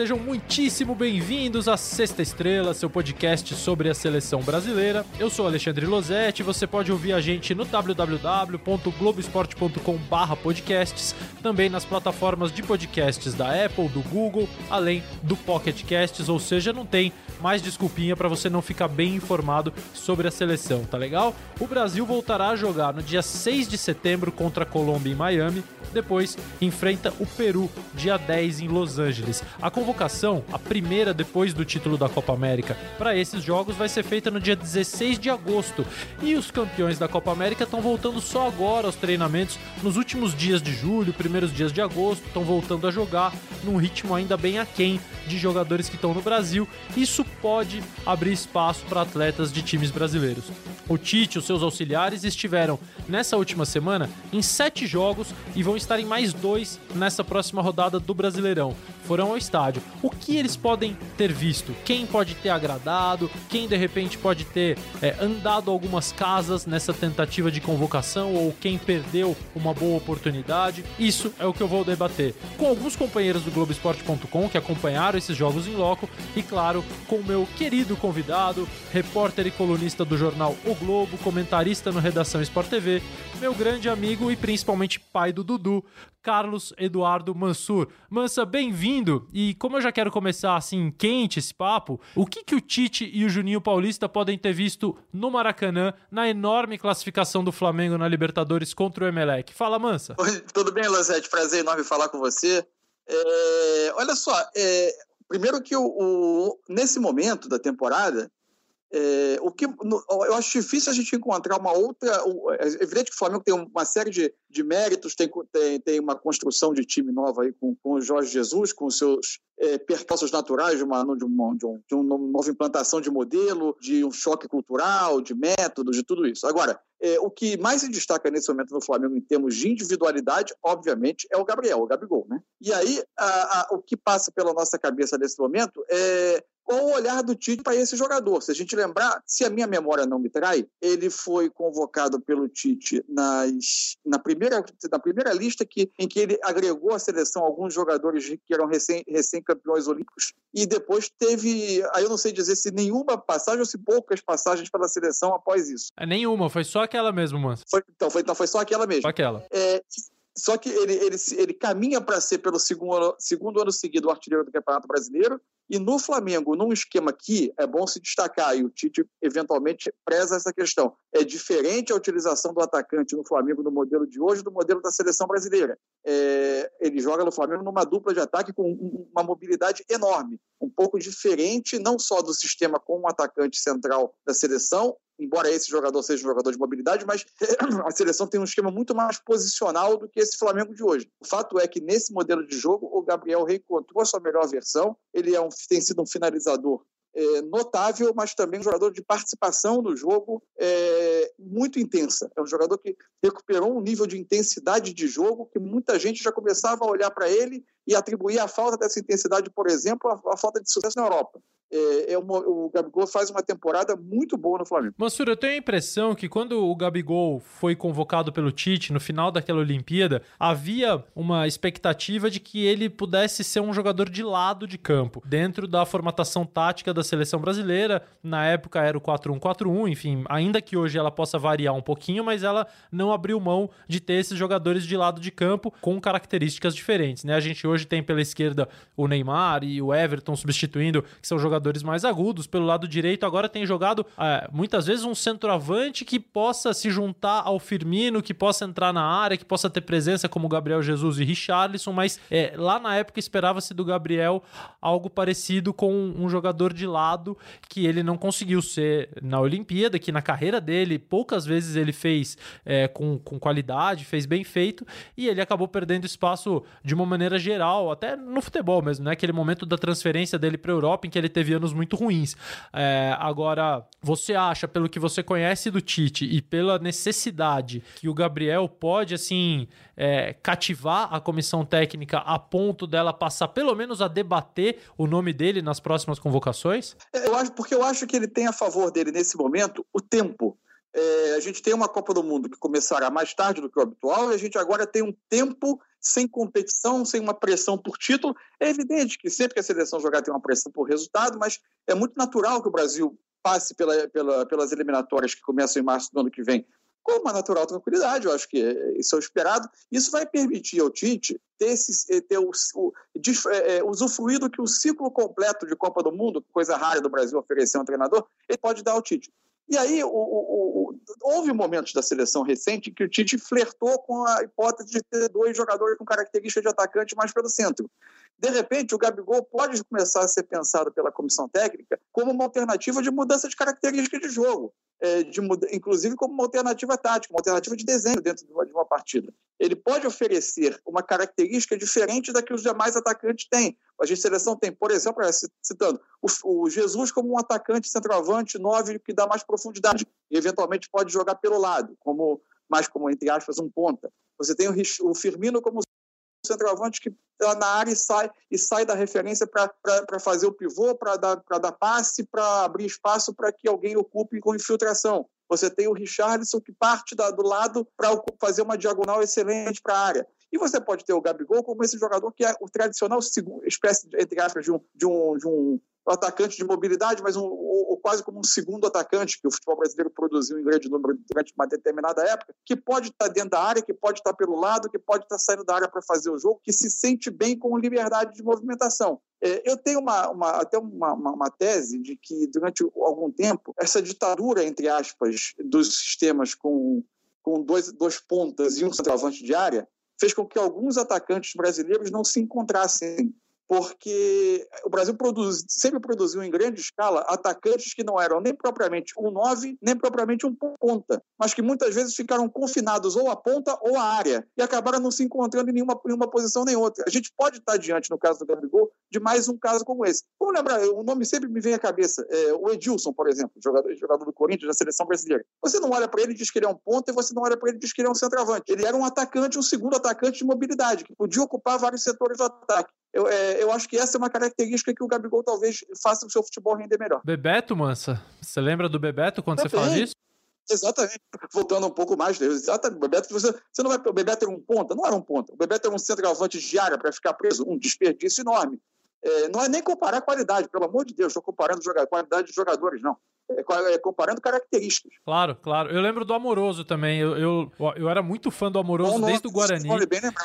sejam muitíssimo bem-vindos à Sexta Estrela, seu podcast sobre a seleção brasileira. Eu sou Alexandre Losetti, você pode ouvir a gente no www.globesport.com/podcasts, também nas plataformas de podcasts da Apple, do Google, além do Pocket Casts, ou seja, não tem mais desculpinha para você não ficar bem informado sobre a seleção, tá legal? O Brasil voltará a jogar no dia 6 de setembro contra a Colômbia em Miami, depois enfrenta o Peru dia 10 em Los Angeles. A convocação, a primeira depois do título da Copa América, para esses jogos vai ser feita no dia 16 de agosto. E os campeões da Copa América estão voltando só agora aos treinamentos, nos últimos dias de julho, primeiros dias de agosto, estão voltando a jogar num ritmo ainda bem aquém de jogadores que estão no Brasil. Isso pode abrir espaço para atletas de times brasileiros. O Tite e os seus auxiliares estiveram nessa última semana em sete jogos e vão estar em mais dois nessa próxima rodada do Brasileirão. Foram ao estádio. O que eles podem ter visto? Quem pode ter agradado? Quem de repente pode ter é, andado algumas casas nessa tentativa de convocação? Ou quem perdeu uma boa oportunidade? Isso é o que eu vou debater com alguns companheiros do Globoesporte.com que acompanharam esses jogos em loco e, claro, com o meu querido convidado, repórter e colunista do jornal O Globo, comentarista no Redação Sport TV, meu grande amigo e principalmente pai do Dudu, Carlos Eduardo Mansur. Mansa, bem-vindo! E como eu já quero começar assim quente esse papo, o que, que o Tite e o Juninho Paulista podem ter visto no Maracanã na enorme classificação do Flamengo na Libertadores contra o Emelec? Fala, Mansa. Oi, tudo bem, Lozete? Prazer enorme falar com você. É, olha só, é, primeiro que o, o, nesse momento da temporada, é, o que eu acho difícil a gente encontrar uma outra. É evidente que o Flamengo tem uma série de, de méritos, tem, tem, tem uma construção de time nova aí com, com o Jorge Jesus, com os seus é, percalços naturais de uma, de, uma, de, um, de uma nova implantação de modelo, de um choque cultural, de métodos, de tudo isso. Agora, é, o que mais se destaca nesse momento no Flamengo em termos de individualidade, obviamente, é o Gabriel, o Gabigol. Né? E aí, a, a, o que passa pela nossa cabeça nesse momento é qual o olhar do Tite para esse jogador. Se a gente lembrar, se a minha memória não me trai, ele foi convocado pelo Tite nas, na, primeira, na primeira lista que, em que ele agregou à seleção alguns jogadores que eram recém, recém-campeões olímpicos e depois teve, aí eu não sei dizer se nenhuma passagem ou se poucas passagens pela seleção após isso. É nenhuma, foi só aquela mesmo, mano. então, foi, então foi só aquela mesmo. Só aquela. É, só que ele, ele, ele caminha para ser, pelo segundo, segundo ano seguido, o artilheiro do Campeonato Brasileiro. E no Flamengo, num esquema que é bom se destacar, e o Tite eventualmente preza essa questão, é diferente a utilização do atacante no Flamengo no modelo de hoje do modelo da seleção brasileira. É, ele joga no Flamengo numa dupla de ataque com uma mobilidade enorme, um pouco diferente não só do sistema com um atacante central da seleção, embora esse jogador seja um jogador de mobilidade, mas a seleção tem um esquema muito mais posicional do que esse Flamengo de hoje. O fato é que nesse modelo de jogo, o Gabriel reencontrou a sua melhor versão, ele é um, tem sido um finalizador é, notável, mas também um jogador de participação no jogo é, muito intensa. É um jogador que recuperou um nível de intensidade de jogo que muita gente já começava a olhar para ele e atribuir a falta dessa intensidade, por exemplo, à falta de sucesso na Europa é, é uma, o Gabigol faz uma temporada muito boa no Flamengo. Mansur, eu tenho a impressão que quando o Gabigol foi convocado pelo Tite no final daquela Olimpíada, havia uma expectativa de que ele pudesse ser um jogador de lado de campo, dentro da formatação tática da seleção brasileira. Na época era o 4-1-4-1, enfim, ainda que hoje ela possa variar um pouquinho, mas ela não abriu mão de ter esses jogadores de lado de campo com características diferentes, né? A gente hoje tem pela esquerda o Neymar e o Everton substituindo, que são jogadores mais agudos. Pelo lado direito, agora tem jogado é, muitas vezes um centroavante que possa se juntar ao Firmino, que possa entrar na área, que possa ter presença como Gabriel Jesus e Richarlison, mas é, lá na época esperava-se do Gabriel algo parecido com um jogador de lado que ele não conseguiu ser na Olimpíada, que na carreira dele poucas vezes ele fez é, com, com qualidade, fez bem feito, e ele acabou perdendo espaço de uma maneira geral, até no futebol mesmo, né? Aquele momento da transferência dele para a Europa em que ele teve anos muito ruins. É, agora, você acha, pelo que você conhece do Tite e pela necessidade que o Gabriel pode, assim, é, cativar a comissão técnica a ponto dela passar pelo menos a debater o nome dele nas próximas convocações? Eu acho, porque eu acho que ele tem a favor dele nesse momento o tempo. É, a gente tem uma Copa do Mundo que começará mais tarde do que o habitual e a gente agora tem um tempo sem competição, sem uma pressão por título. É evidente que sempre que a seleção jogar tem uma pressão por resultado, mas é muito natural que o Brasil passe pela, pela, pelas eliminatórias que começam em março do ano que vem com uma natural tranquilidade, eu acho que isso é o esperado. Isso vai permitir ao Tite ter, esse, ter o, o, é, que o ciclo completo de Copa do Mundo, coisa rara do Brasil oferecer um treinador, ele pode dar ao Tite. E aí, o, o, o, houve momentos da seleção recente que o Tite flertou com a hipótese de ter dois jogadores com característica de atacante mais pelo centro. De repente, o Gabigol pode começar a ser pensado pela comissão técnica como uma alternativa de mudança de característica de jogo é, de, inclusive como uma alternativa tática, uma alternativa de desenho dentro de uma, de uma, partida. Ele pode oferecer uma característica diferente da que os demais atacantes têm. A gente seleção tem, por exemplo, citando, o, o Jesus como um atacante centroavante, nove, que dá mais profundidade e eventualmente pode jogar pelo lado, como mais como, entre aspas, um ponta. Você tem o, o Firmino como centroavante que está na área e sai, e sai da referência para fazer o pivô, para dar, dar passe, para abrir espaço para que alguém ocupe com infiltração. Você tem o Richardson que parte da, do lado para fazer uma diagonal excelente para a área. E você pode ter o Gabigol como esse jogador que é o tradicional espécie, entre aspas, de um, de um, de um atacante de mobilidade, mas um, ou, ou, quase como um segundo atacante que o futebol brasileiro produziu em grande número durante uma determinada época, que pode estar dentro da área, que pode estar pelo lado, que pode estar saindo da área para fazer o jogo, que se sente bem com liberdade de movimentação. É, eu tenho uma, uma até uma, uma, uma, tese de que, durante algum tempo, essa ditadura, entre aspas, dos sistemas com, com dois, dois pontas e um centroavante de área, fez com que alguns atacantes brasileiros não se encontrassem porque o Brasil produz, sempre produziu em grande escala atacantes que não eram nem propriamente um 9, nem propriamente um ponta, mas que muitas vezes ficaram confinados ou à ponta ou à área e acabaram não se encontrando em nenhuma, nenhuma posição nem outra. A gente pode estar diante, no caso do Gabigol, de mais um caso como esse. Vamos lembrar, o nome sempre me vem à cabeça, é, o Edilson, por exemplo, jogador, jogador do Corinthians, da seleção brasileira. Você não olha para ele e diz que ele é um ponta e você não olha para ele e diz que ele é um centroavante. Ele era um atacante, um segundo atacante de mobilidade, que podia ocupar vários setores do ataque. Eu, é, eu acho que essa é uma característica que o Gabigol talvez faça o seu futebol render melhor. Bebeto, Mansa, você lembra do Bebeto quando Também. você fala disso? Exatamente. Voltando um pouco mais, exatamente. O Bebeto, você, você não vai. O Bebeto era um ponta? Não era um ponta. O Bebeto era um centroavante de área para ficar preso, um desperdício enorme. É, não é nem comparar a qualidade, pelo amor de Deus, estou comparando a qualidade de jogadores, não. É, é, comparando características. Claro, claro. Eu lembro do Amoroso também. Eu, eu, eu era muito fã do Amoroso Bom, desde o Guarani.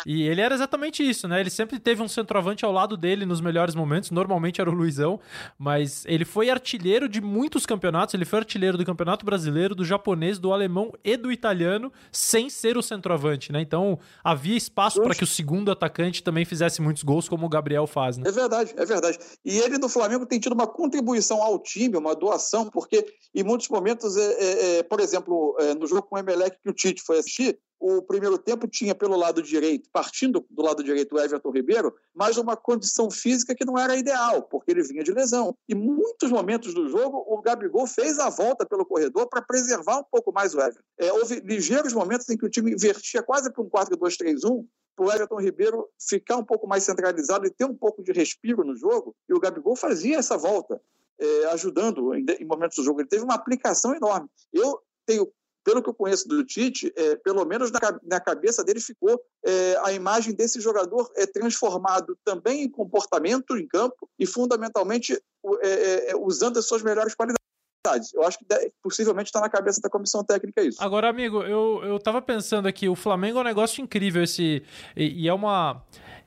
E ele era exatamente isso, né? Ele sempre teve um centroavante ao lado dele nos melhores momentos. Normalmente era o Luizão, mas ele foi artilheiro de muitos campeonatos. Ele foi artilheiro do Campeonato Brasileiro, do japonês, do alemão e do italiano, sem ser o centroavante, né? Então havia espaço para que o segundo atacante também fizesse muitos gols, como o Gabriel faz, né? É verdade, é verdade. E ele do Flamengo tem tido uma contribuição ao time, uma doação, porque porque em muitos momentos, é, é, é, por exemplo, é, no jogo com o Emelec que o Tite foi assistir, o primeiro tempo tinha pelo lado direito, partindo do lado direito o Everton Ribeiro, mas uma condição física que não era ideal, porque ele vinha de lesão. E muitos momentos do jogo, o Gabigol fez a volta pelo corredor para preservar um pouco mais o Everton. É, houve ligeiros momentos em que o time invertia quase para um 4-2-3-1, para o Everton Ribeiro ficar um pouco mais centralizado e ter um pouco de respiro no jogo, e o Gabigol fazia essa volta é, ajudando em, em, momentos do jogo. Ele teve uma aplicação enorme. Eu tenho, pelo que eu conheço do Tite, é, pelo menos na, na, cabeça dele ficou é, a imagem desse jogador é transformado também em comportamento em campo e, fundamentalmente, é, é, é, usando as suas melhores qualidades. Eu acho que possivelmente está na cabeça da comissão técnica isso. Agora, amigo, eu, eu tava pensando aqui, o Flamengo é um negócio incrível esse. E, e é uma.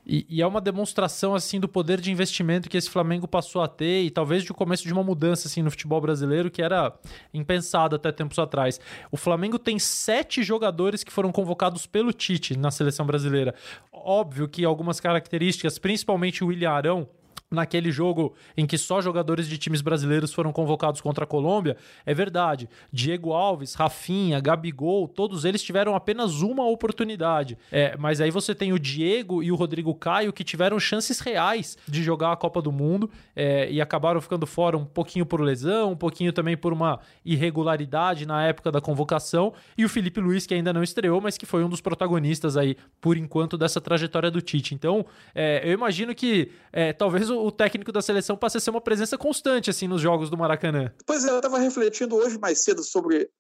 E, e, é uma demonstração assim do poder de investimento que esse Flamengo passou a ter e talvez de começo de uma mudança assim no futebol brasileiro que era impensado até tempos atrás. O Flamengo tem sete jogadores que foram convocados pelo Tite na seleção brasileira. Óbvio que algumas características, principalmente o William Arão, naquele jogo em que só jogadores de times brasileiros foram convocados contra a Colômbia, é verdade. Diego Alves, Rafinha, Gabigol, todos eles tiveram apenas uma oportunidade. É, mas aí você tem o Diego e o Rodrigo Caio que tiveram chances reais de jogar a Copa do Mundo é, e acabaram ficando fora um pouquinho por lesão, um pouquinho também por uma irregularidade na época da convocação. E o Felipe Luiz, que ainda não estreou, mas que foi um dos protagonistas aí, por enquanto, dessa trajetória do Tite. Então, é, eu imagino que é, talvez o o, técnico da seleção passa a ser uma presença constante assim nos jogos do Maracanã. Pois é, eu estava refletindo hoje mais cedo sobre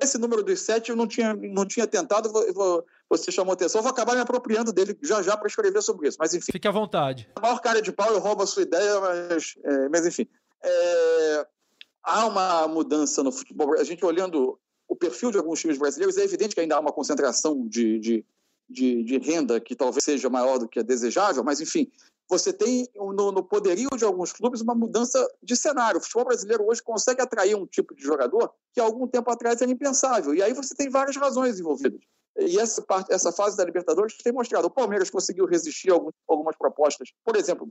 esse número dos sete eu não tinha, não tinha tentado, você chamou atenção, eu vou acabar me apropriando dele já já para escrever sobre isso, mas enfim. Fique à vontade. A maior cara de pau, eu roubo a sua ideia, mas, é, mas enfim. É, há uma mudança no futebol. A gente olhando o perfil de alguns times brasileiros, é evidente que ainda há uma concentração de, de, de, de renda que talvez seja maior do que é desejável, mas enfim, você tem no, no, poderio de alguns clubes uma mudança de cenário. O futebol brasileiro hoje consegue atrair um tipo de jogador que há algum tempo atrás era impensável. E aí você tem várias razões envolvidas. E essa, parte, essa fase da Libertadores tem mostrado. O Palmeiras conseguiu resistir a algumas propostas, por exemplo,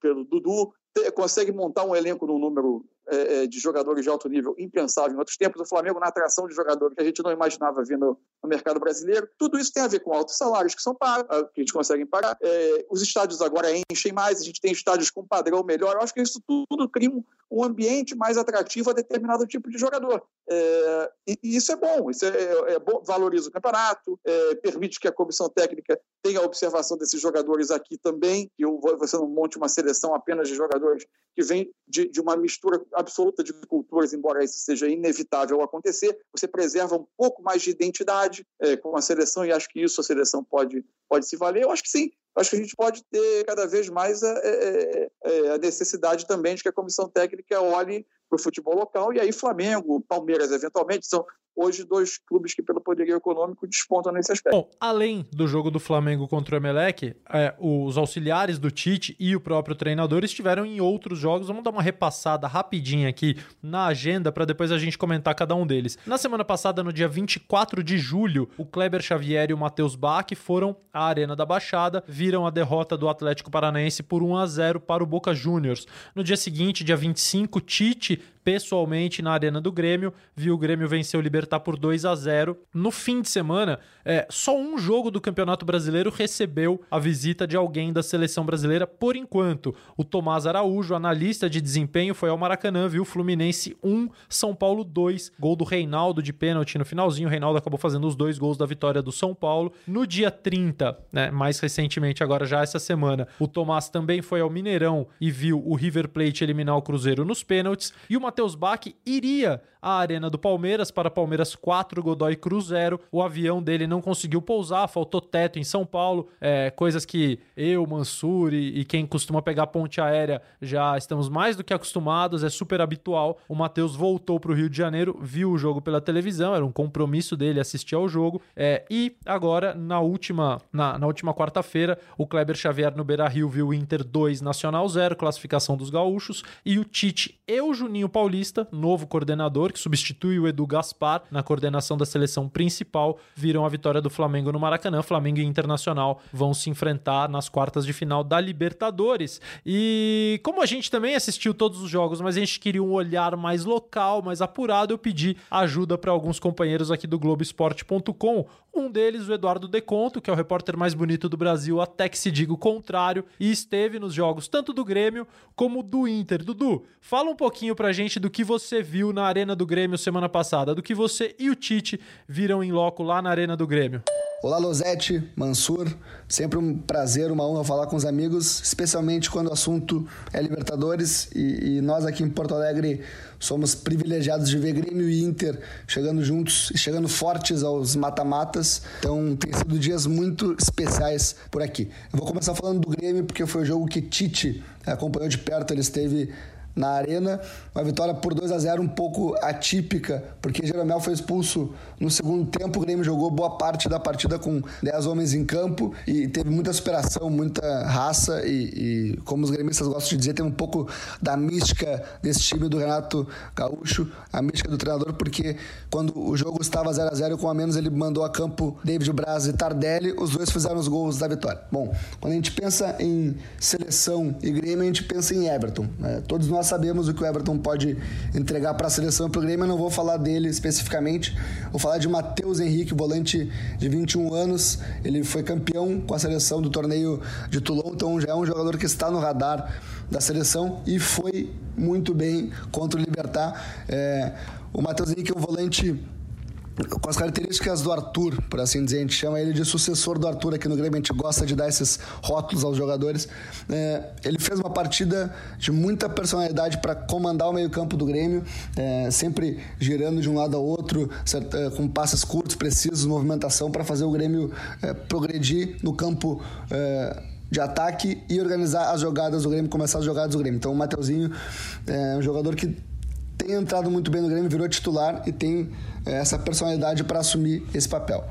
pelo Dudu, consegue montar um elenco num número é, é, de jogadores de alto nível impensável em outros tempos. O Flamengo, na atração de jogadores que a gente não imaginava vir no, mercado brasileiro. Tudo isso tem a ver com altos salários que são pagos, ah, que a gente consegue pagar. É, os estádios agora enchem mais, a gente tem estádios com padrão melhor. Eu acho que isso tudo cria um, um ambiente mais atrativo a determinado tipo de jogador. É, e, e, isso é bom, isso é, é, é bom, valoriza o campeonato, permite que a comissão técnica tenha a observação desses jogadores aqui também, que você não monte uma seleção apenas de jogadores que vem de, de, uma mistura absoluta de culturas, embora isso seja inevitável acontecer, você preserva um pouco mais de identidade é, com a seleção e acho que isso a seleção pode, pode se valer. Eu acho que sim, acho que a gente pode ter cada vez mais a, a, a necessidade também de que a comissão técnica olhe para o futebol local, e aí Flamengo, Palmeiras, eventualmente, são hoje dois clubes que, pelo poderio econômico, despontam nesse aspecto. Bom, além do jogo do Flamengo contra o Emelec, é, os auxiliares do Tite e o próprio treinador estiveram em outros jogos. Vamos dar uma repassada rapidinha aqui na agenda para depois a gente comentar cada um deles. Na semana passada, no dia 24 de julho, o Kleber Xavier e o Matheus Bach foram à Arena da Baixada, viram a derrota do Atlético Paranaense por 1 a 0 para o Boca Juniors. No dia seguinte, dia 25, Tite pessoalmente na Arena do Grêmio, viu o Grêmio vencer o Libertar por 2 a 0. No fim de semana, é, só um jogo do Campeonato Brasileiro recebeu a visita de alguém da seleção brasileira por enquanto. O Tomás Araújo, analista de desempenho, foi ao Maracanã, viu Fluminense 1, São Paulo 2, gol do Reinaldo de pênalti no finalzinho. O Reinaldo acabou fazendo os dois gols da vitória do São Paulo. No dia 30, né, mais recentemente, agora já essa semana, o Tomás também foi ao Mineirão e viu o River Plate eliminar o Cruzeiro nos pênaltis. E o Matheus Bach iria à Arena do Palmeiras para Palmeiras 4, Godoy Cruz 0. O avião dele não conseguiu pousar, faltou teto em São Paulo, é, coisas que eu, Mansur e, e, quem costuma pegar ponte aérea já estamos mais do que acostumados, é super habitual. O Matheus voltou para o Rio de Janeiro, viu o jogo pela televisão, era um compromisso dele assistir ao jogo. É, e agora, na última, na, na última quarta-feira, o Kleber Xavier no Beira Rio viu o Inter 2, Nacional 0, classificação dos gaúchos, e o Tite e o Juninho Paulista, novo coordenador, que substitui o Edu Gaspar na coordenação da seleção principal, viram a vitória do Flamengo no Maracanã. Flamengo e Internacional vão se enfrentar nas quartas de final da Libertadores. E como a gente também assistiu todos os jogos, mas a gente queria um olhar mais local, mais apurado, eu pedi ajuda para alguns companheiros aqui do Globoesporte.com. Um deles, o Eduardo Deconto, que é o repórter mais bonito do Brasil, até que se diga o contrário, e esteve nos jogos tanto do Grêmio como do Inter. Dudu, fala um pouquinho pra gente do que você viu na Arena do Grêmio semana passada, do que você e o Tite viram em loco lá na Arena do Grêmio. Olá, Losete, Mansur. Sempre um prazer, uma honra falar com os amigos, especialmente quando o assunto é Libertadores. E, e, nós aqui em Porto Alegre somos privilegiados de ver Grêmio e Inter chegando juntos e chegando fortes aos mata-matas. Então, tem sido dias muito especiais por aqui. Eu vou começar falando do Grêmio, porque foi o jogo que Tite acompanhou de perto. Ele esteve na arena. Uma vitória por 2 a 0 um pouco atípica, porque Jeromel foi expulso no segundo tempo. O Grêmio jogou boa parte da partida com 10 homens em campo e teve muita superação, muita raça. E, e como os gremistas gostam de dizer, tem um pouco da mística desse time do Renato Gaúcho, a mística do treinador, porque quando o jogo estava 0 a 0 com a menos, ele mandou a campo David Braz e Tardelli. Os dois fizeram os gols da vitória. Bom, quando a gente pensa em seleção e Grêmio, a gente pensa em Everton. Né? Todos nós nós sabemos o que o Everton pode entregar para a seleção e para o Grêmio, eu não vou falar dele especificamente. Vou falar de Matheus Henrique, volante de 21 anos. Ele foi campeão com a seleção do torneio de Toulon, então já é um jogador que está no radar da seleção e foi muito bem contra o Libertar. É, o Matheus Henrique é um volante com as características do Arthur, por assim dizer, a gente chama ele de sucessor do Arthur aqui no Grêmio, a gente gosta de dar esses rótulos aos jogadores. É, ele fez uma partida de muita personalidade para comandar o meio-campo do Grêmio, é, sempre girando de um lado ao outro, certo, é, com passes curtos, precisos, movimentação para fazer o Grêmio é, progredir no campo é, de ataque e organizar as jogadas do Grêmio, começar as jogadas do Grêmio. Então o Mateuzinho é um jogador que tem entrado muito bem no Grêmio, virou titular e tem é, essa personalidade para assumir esse papel.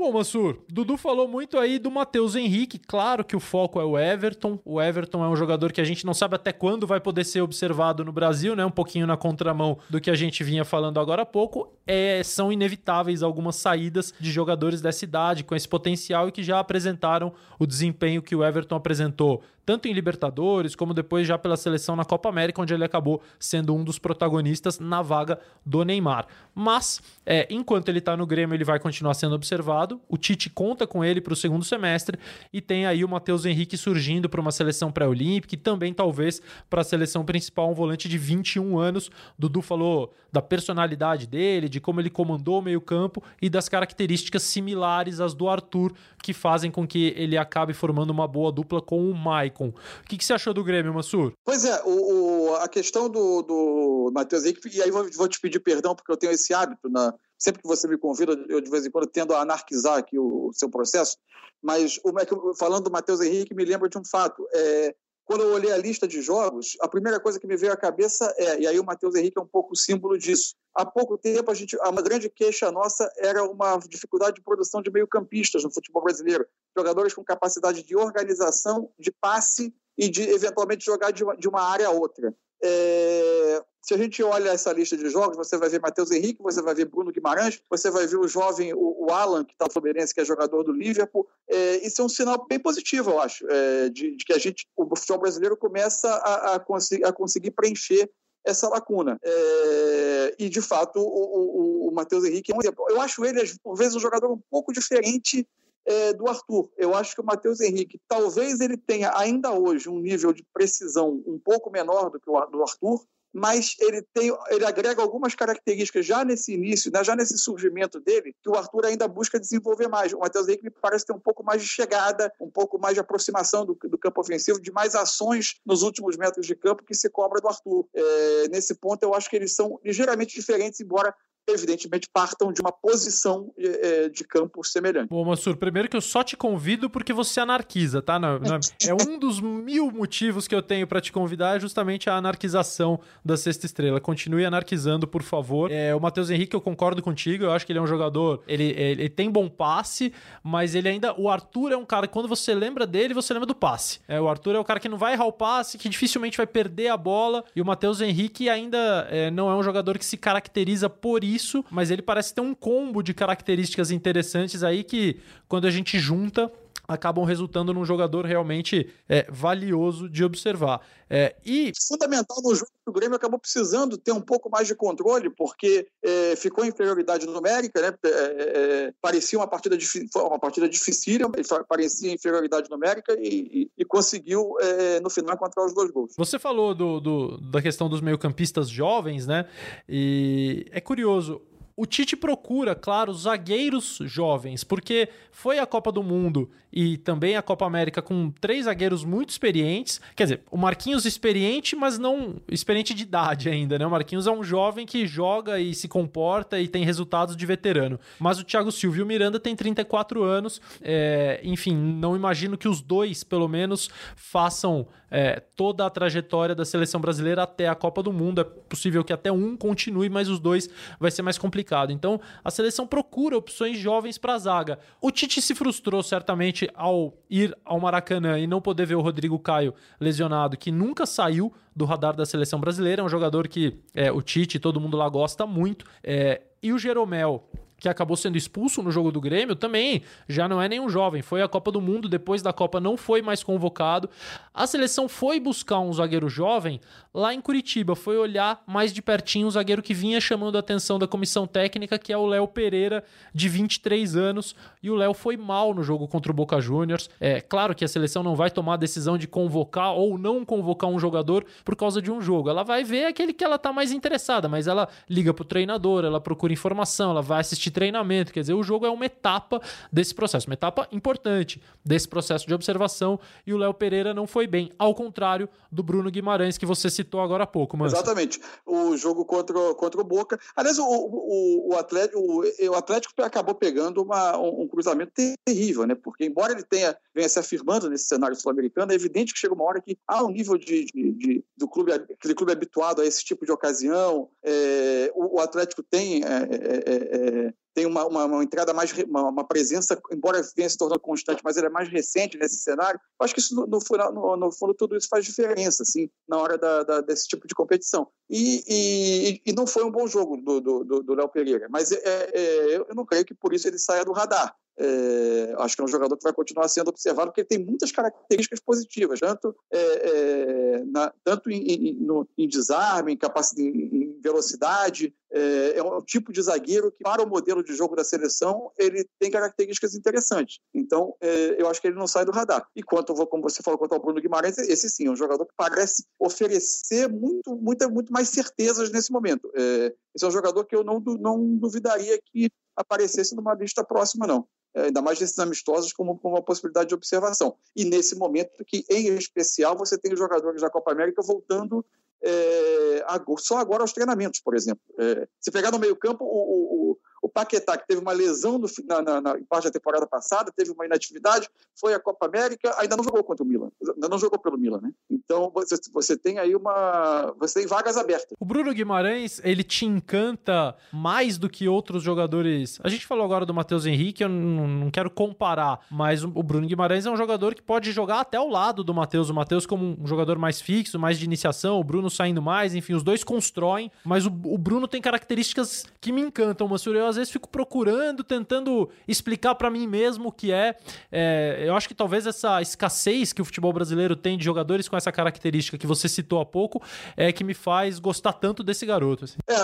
Bom, Mansur, Dudu falou muito aí do Matheus Henrique. Claro que o foco é o Everton. O Everton é um jogador que a gente não sabe até quando vai poder ser observado no Brasil, né? Um pouquinho na contramão do que a gente vinha falando agora há pouco. É, são inevitáveis algumas saídas de jogadores dessa idade com esse potencial e que já apresentaram o desempenho que o Everton apresentou tanto em Libertadores como depois já pela seleção na Copa América, onde ele acabou sendo um dos protagonistas na vaga do Neymar. Mas, é, enquanto ele está no Grêmio, ele vai continuar sendo observado. O Tite conta com ele para o segundo semestre e tem aí o Matheus Henrique surgindo para uma seleção pré-olímpica e também talvez para a seleção principal, um volante de 21 anos. Dudu falou da personalidade dele, de como ele comandou o meio-campo e das características similares às do Arthur, que fazem com que ele acabe formando uma boa dupla com o Maicon. Maicon. O que, que você achou do Grêmio, Mansur? Pois é, o, o a questão do, do Matheus Henrique, e aí vou, vou, te pedir perdão porque eu tenho esse hábito, na, sempre que você me convida, eu de vez em quando tendo a anarquizar aqui o, o seu processo, mas o, falando do Matheus Henrique, me lembra de um fato. É, quando eu olhei a lista de jogos, a primeira coisa que me veio à cabeça é, e aí o Matheus Henrique é um pouco símbolo disso. Há pouco tempo, a gente, uma grande queixa nossa era uma dificuldade de produção de meio-campistas no futebol brasileiro. Jogadores com capacidade de organização, de passe e de eventualmente jogar de uma, de uma área a outra. É, se a gente olha essa lista de jogos, você vai ver Matheus Henrique, você vai ver Bruno Guimarães, você vai ver o jovem, o, o Alan, que está no Fluminense, que é jogador do Liverpool. É, isso é um sinal bem positivo, eu acho, é, de, de, que a gente, o futebol brasileiro começa a, a, a conseguir preencher essa lacuna. É, e, de fato, o, o, o Matheus Henrique é um exemplo. Eu acho ele, por vezes, um jogador um pouco diferente é, do Arthur. Eu acho que o Matheus Henrique, talvez ele tenha ainda hoje um nível de precisão um pouco menor do que o do Arthur, mas ele tem, ele agrega algumas características já nesse início, né, já nesse surgimento dele, que o Arthur ainda busca desenvolver mais. O Matheus Henrique me parece ter um pouco mais de chegada, um pouco mais de aproximação do, do campo ofensivo, de mais ações nos últimos metros de campo que se cobra do Arthur. É, nesse ponto, eu acho que eles são ligeiramente diferentes, embora evidentemente partam de uma posição é, de campo semelhante. Bom, Mansur, primeiro que eu só te convido porque você anarquiza, tá? Não, não, é um dos mil motivos que eu tenho para te convidar, é justamente a anarquização da Sexta Estrela. Continue anarquizando, por favor. É, o Matheus Henrique, eu concordo contigo, eu acho que ele é um jogador, ele, ele, tem bom passe, mas ele ainda, o Arthur é um cara quando você lembra dele, você lembra do passe. É, o Arthur é o cara que não vai errar o passe, que dificilmente vai perder a bola, e o Matheus Henrique ainda é, não é um jogador que se caracteriza por isso isso, mas ele parece ter um combo de características interessantes aí que, quando a gente junta, acabam resultando num jogador realmente é, valioso de observar. É, e fundamental no jogo que o Grêmio acabou precisando ter um pouco mais de controle, porque é, ficou em inferioridade numérica, né? É, é, parecia uma partida, uma partida difícil, parecia inferioridade numérica e, e, e conseguiu é, no final encontrar os dois gols. Você falou do, do da questão dos meio-campistas jovens, né? E é curioso o Tite procura, claro, zagueiros jovens, porque foi a Copa do Mundo e também a Copa América com três zagueiros muito experientes. Quer dizer, o Marquinhos experiente, mas não experiente de idade ainda, né? O Marquinhos é um jovem que joga e se comporta e tem resultados de veterano. Mas o Thiago Silva e o Miranda têm 34 anos. É, enfim, não imagino que os dois, pelo menos, façam é, toda a trajetória da seleção brasileira até a Copa do Mundo. É possível que até um continue, mas os dois vai ser mais complicado. Então a seleção procura opções jovens para a zaga. O Tite se frustrou certamente ao ir ao Maracanã e não poder ver o Rodrigo Caio lesionado, que nunca saiu do radar da seleção brasileira. É um jogador que é, o Tite, todo mundo lá gosta muito. É, e o Jeromel, que acabou sendo expulso no jogo do Grêmio, também já não é nenhum jovem. Foi a Copa do Mundo, depois da Copa não foi mais convocado. A seleção foi buscar um zagueiro jovem lá em Curitiba, foi olhar mais de pertinho o zagueiro que vinha chamando a atenção da comissão técnica, que é o Léo Pereira, de 23 anos. E o Léo foi mal no jogo contra o Boca Juniors. É claro que a seleção não vai tomar a decisão de convocar ou não convocar um jogador por causa de um jogo. Ela vai ver aquele que ela tá mais interessada, mas ela liga pro treinador, ela procura informação, ela vai assistir existe treinamento. Quer dizer, o jogo é uma etapa desse processo, uma etapa importante desse processo de observação. E o Léo Pereira não foi bem, ao contrário do Bruno Guimarães, que você citou agora há pouco, mano. Exatamente. O jogo contra, contra o Boca. Aliás, o, o, o, Atlético, o, o Atlético acabou pegando uma, um, um cruzamento terrível, né? Porque, embora ele tenha venha se afirmando nesse cenário sul-americano, é evidente que chega uma hora que há um nível de, de, de do clube, aquele clube habituado a esse tipo de ocasião. É, o, o, Atlético tem, é, é, é, é tem uma, uma, uma, entrada mais, uma, uma, presença, embora venha se tornando constante, mas ele é mais recente nesse cenário. Eu acho que isso, no, no, no, fundo, tudo isso faz diferença, assim, na hora da, da, desse tipo de competição. E, e, e, não foi um bom jogo do Léo Pereira, mas é, é, eu não creio que por isso ele saia do radar. É, acho que é um jogador que vai continuar sendo observado porque ele tem muitas características positivas, tanto, é, é, na, tanto em, em, no, em, desarme, em capacidade, em velocidade. É, é, um tipo de zagueiro que, para o modelo de jogo da seleção, ele tem características interessantes. Então, é, eu acho que ele não sai do radar. E quanto, como você falou, quanto ao Bruno Guimarães, esse sim, é um jogador que parece oferecer muito, muito, muito mais certezas nesse momento. É, esse é um jogador que eu não, não duvidaria que aparecesse numa lista próxima, não. É, ainda mais nesses amistosos, como, como uma possibilidade de observação. E nesse momento que, em especial, você tem os jogadores da Copa América voltando é, só agora aos treinamentos, por exemplo. É, se pegar no meio campo, o, o, o Paquetá, que teve uma lesão no, na, na, na, em parte da temporada passada, teve uma inatividade, foi à Copa América, ainda não jogou contra o Milan, ainda não jogou pelo Milan, né? Então você, você tem aí uma. Você tem vagas abertas. O Bruno Guimarães, ele te encanta mais do que outros jogadores. A gente falou agora do Matheus Henrique, eu não, quero comparar, mas o Bruno Guimarães é um jogador que pode jogar até ao lado do Matheus. O Matheus, como um jogador mais fixo, mais de iniciação, o Bruno saindo mais, enfim, os dois constroem, mas o, o Bruno tem características que me encantam, Mansur. Eu às vezes fico procurando, tentando explicar para mim mesmo o que é. é. Eu acho que talvez essa escassez que o futebol brasileiro tem de jogadores com essa característica que você citou há pouco é que me faz gostar tanto desse garoto. Assim. É,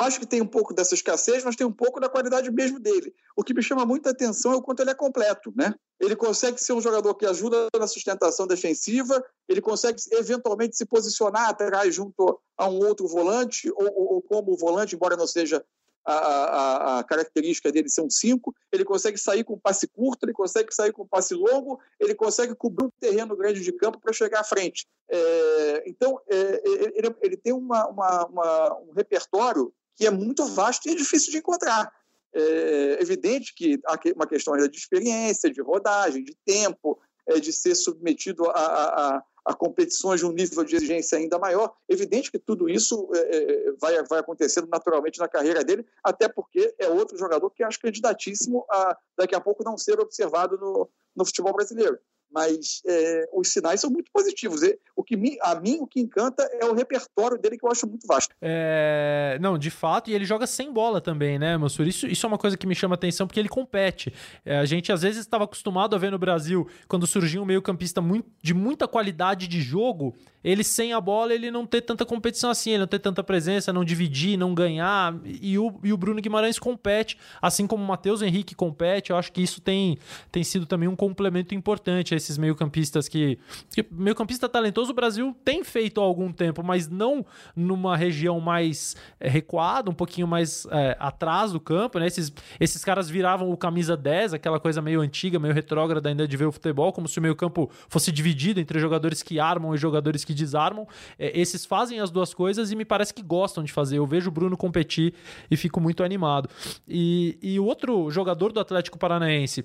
acho que tem um pouco dessa escassez, mas tem um pouco da qualidade mesmo dele. O que me chama muita atenção é o quanto ele é completo, né? Ele consegue ser um jogador que ajuda na sustentação defensiva, ele consegue eventualmente se posicionar atrás junto a um outro volante, ou, ou, ou como volante, embora não seja a, a, a, característica dele ser um 5, ele consegue sair com passe curto, ele consegue sair com passe longo, ele consegue cobrir um terreno grande de campo para chegar à frente. É, então, é, é, ele, ele, tem uma, uma, uma, um repertório que é muito vasto e é difícil de encontrar. É evidente que há uma questão de experiência, de rodagem, de tempo, é, de ser submetido a, a competições de um nível de exigência ainda maior. Evidente que tudo isso é, é, vai, vai acontecendo naturalmente na carreira dele, até porque é outro jogador que acho candidatíssimo a daqui a pouco não ser observado no, no futebol brasileiro mas é, os sinais são muito positivos. O que me, a mim o que encanta é o repertório dele que eu acho muito vasto. É, não, de fato, e ele joga sem bola também, né, Mansur? Isso, isso é uma coisa que me chama atenção porque ele compete. É, a gente às vezes estava acostumado a ver no Brasil quando surgia um meio-campista de muita qualidade de jogo, ele sem a bola ele não ter tanta competição assim, ele não ter tanta presença, não dividir, não ganhar. E o, e o Bruno Guimarães compete, assim como o Matheus Henrique compete. Eu acho que isso tem, tem sido também um complemento importante esses meio-campistas que. que meio-campista talentoso o Brasil tem feito há algum tempo, mas não numa região mais é, recuada, um pouquinho mais é, atrás do campo, né? Esses, esses caras viravam o camisa 10, aquela coisa meio antiga, meio retrógrada ainda de ver o futebol, como se o meio-campo fosse dividido entre jogadores que armam e jogadores que desarmam. É, esses fazem as duas coisas e me parece que gostam de fazer. Eu vejo o Bruno competir e fico muito animado. E, e o outro jogador do Atlético Paranaense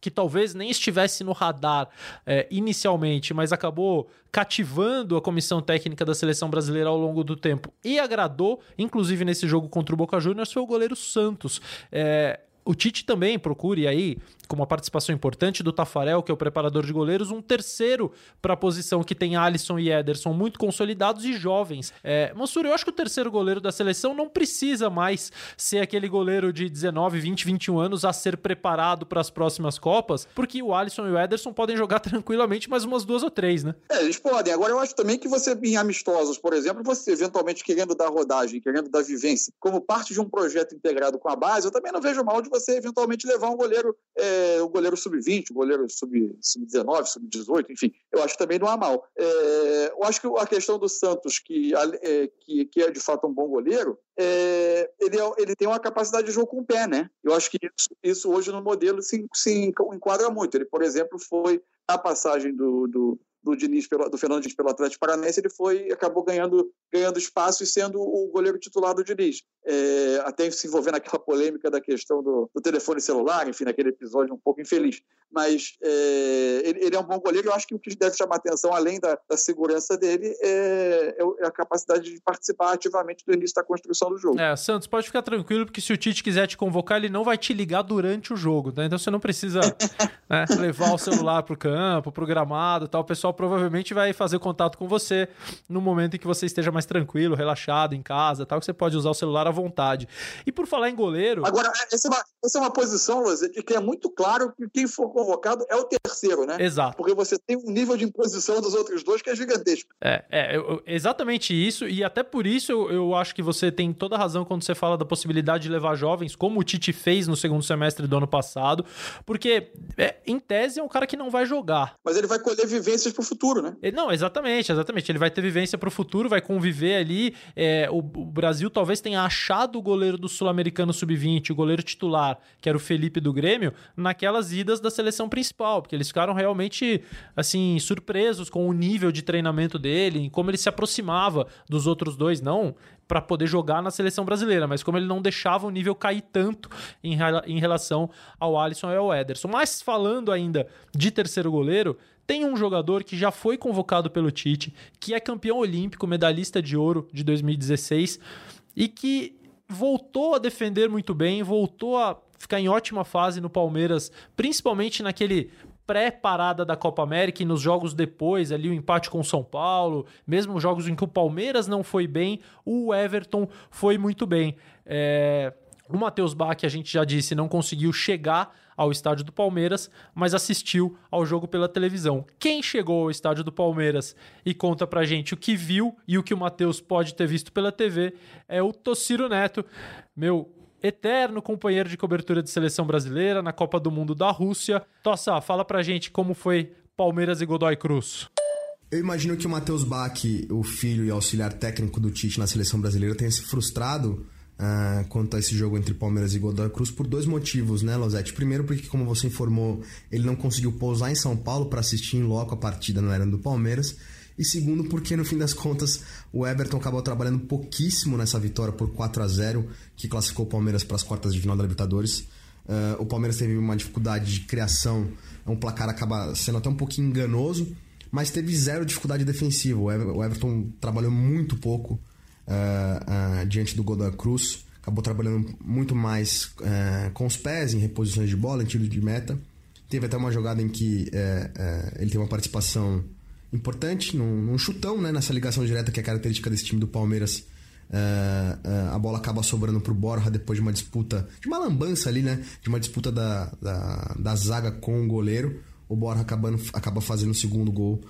que talvez nem estivesse no radar é, inicialmente, mas acabou cativando a comissão técnica da seleção brasileira ao longo do tempo e agradou, inclusive nesse jogo contra o Boca Juniors, foi o goleiro Santos. É, o Tite também procure aí com uma participação importante do Tafarel, que é o preparador de goleiros, um terceiro para a posição que tem Alisson e Ederson muito consolidados e jovens. É, Mansur, eu acho que o terceiro goleiro da seleção não precisa mais ser aquele goleiro de 19, 20, 21 anos a ser preparado para as próximas Copas, porque o Alisson e o Ederson podem jogar tranquilamente mais umas duas ou três, né? É, eles podem. Agora, eu acho também que você, em amistosos, por exemplo, você eventualmente querendo dar rodagem, querendo dar vivência, como parte de um projeto integrado com a base, eu também não vejo mal de você você eventualmente levar um goleiro, é, um goleiro sub-20, um goleiro sub-19, sub-18, enfim. Eu acho que também não há mal. É, eu acho que a questão do Santos, que, é, que, que é de fato um bom goleiro, é, ele, é, ele tem uma capacidade de jogo com o pé, né? Eu acho que isso, isso hoje no modelo se, se enquadra muito. Ele, por exemplo, foi a passagem do, do, do Diniz pelo, do Fernando Diniz pelo Atlético Paranaense, ele foi acabou ganhando ganhando espaço e sendo o goleiro titular do Diniz. É, até se envolvendo naquela polêmica da questão do, do, telefone celular, enfim, naquele episódio um pouco infeliz. Mas é, ele, ele, é um bom goleiro. Eu acho que o que deve chamar atenção, além da, da segurança dele, é, é, a capacidade de participar ativamente do início da construção do jogo. É, Santos, pode ficar tranquilo, porque se o Tite quiser te convocar, ele não vai te ligar durante o jogo, tá? Então você não precisa né, levar o celular pro campo, pro gramado tal. O pessoal provavelmente vai fazer contato com você no momento em que você esteja mais tranquilo, relaxado em casa, tal, que você pode usar o celular à vontade. E por falar em goleiro. Agora, essa é uma, essa é uma posição, Luzia, de que é muito claro que quem for convocado é o terceiro, né? Exato. Porque você tem um nível de imposição dos outros dois que é gigantesco. É, é eu, exatamente isso, e até por isso eu, eu acho que você tem toda a razão quando você fala da possibilidade de levar jovens, como o Tite fez no segundo semestre do ano passado, porque, é, em tese, é um cara que não vai jogar. Mas ele vai colher vivências pro futuro, né? Não, exatamente, exatamente. Ele vai ter vivência pro futuro, vai conviver ali. É, o, o, Brasil talvez tenha achado o goleiro do Sul-Americano Sub-20, o goleiro titular, que era o Felipe do Grêmio, naquelas idas da seleção principal, porque eles ficaram realmente assim surpresos com o nível de treinamento dele, em como ele se aproximava dos outros dois, não para poder jogar na seleção brasileira, mas como ele não deixava o nível cair tanto em, em relação ao Alisson e ao Ederson. Mas falando ainda de terceiro goleiro, tem um jogador que já foi convocado pelo Tite, que é campeão olímpico, medalhista de ouro de 2016 e que voltou a defender muito bem, voltou a ficar em ótima fase no Palmeiras, principalmente naquele pré-parada da Copa América e nos jogos depois, ali o empate com o São Paulo, mesmo jogos em que o Palmeiras não foi bem, o Everton foi muito bem. É... O Matheus Bach, a gente já disse, não conseguiu chegar ao estádio do Palmeiras, mas assistiu ao jogo pela televisão. Quem chegou ao estádio do Palmeiras e conta pra gente o que viu e o que o Matheus pode ter visto pela TV é o Tociro Neto, meu eterno companheiro de cobertura de seleção brasileira na Copa do Mundo da Rússia. Tossa, fala pra gente como foi Palmeiras e Godoy Cruz. Eu imagino que o Matheus Bach, o filho e auxiliar técnico do Tite na seleção brasileira, tenha se frustrado uh, quanto a esse jogo entre Palmeiras e Godoy Cruz por dois motivos, né, Lozete? Primeiro, porque, como você informou, ele não conseguiu pousar em São Paulo para assistir em loco a partida no Arena do Palmeiras. E segundo, porque no fim das contas o Everton acabou trabalhando pouquíssimo nessa vitória por 4 a 0 que classificou o Palmeiras para as quartas de final da Libertadores. Uh, o Palmeiras teve uma dificuldade de criação, um placar acaba sendo até um pouquinho enganoso, mas teve zero dificuldade defensiva. O Everton trabalhou muito pouco uh, uh, diante do Godoy Cruz. Acabou trabalhando muito mais uh, com os pés em reposições de bola, em tiro de meta. Teve até uma jogada em que ele tem uma participação importante, num, num, chutão, né, nessa ligação direta que é característica desse time do Palmeiras. a bola acaba sobrando pro Borja depois de uma disputa, de uma lambança ali, né? De uma disputa da, da, da zaga com o goleiro. O Borja acabando, acaba fazendo o segundo gol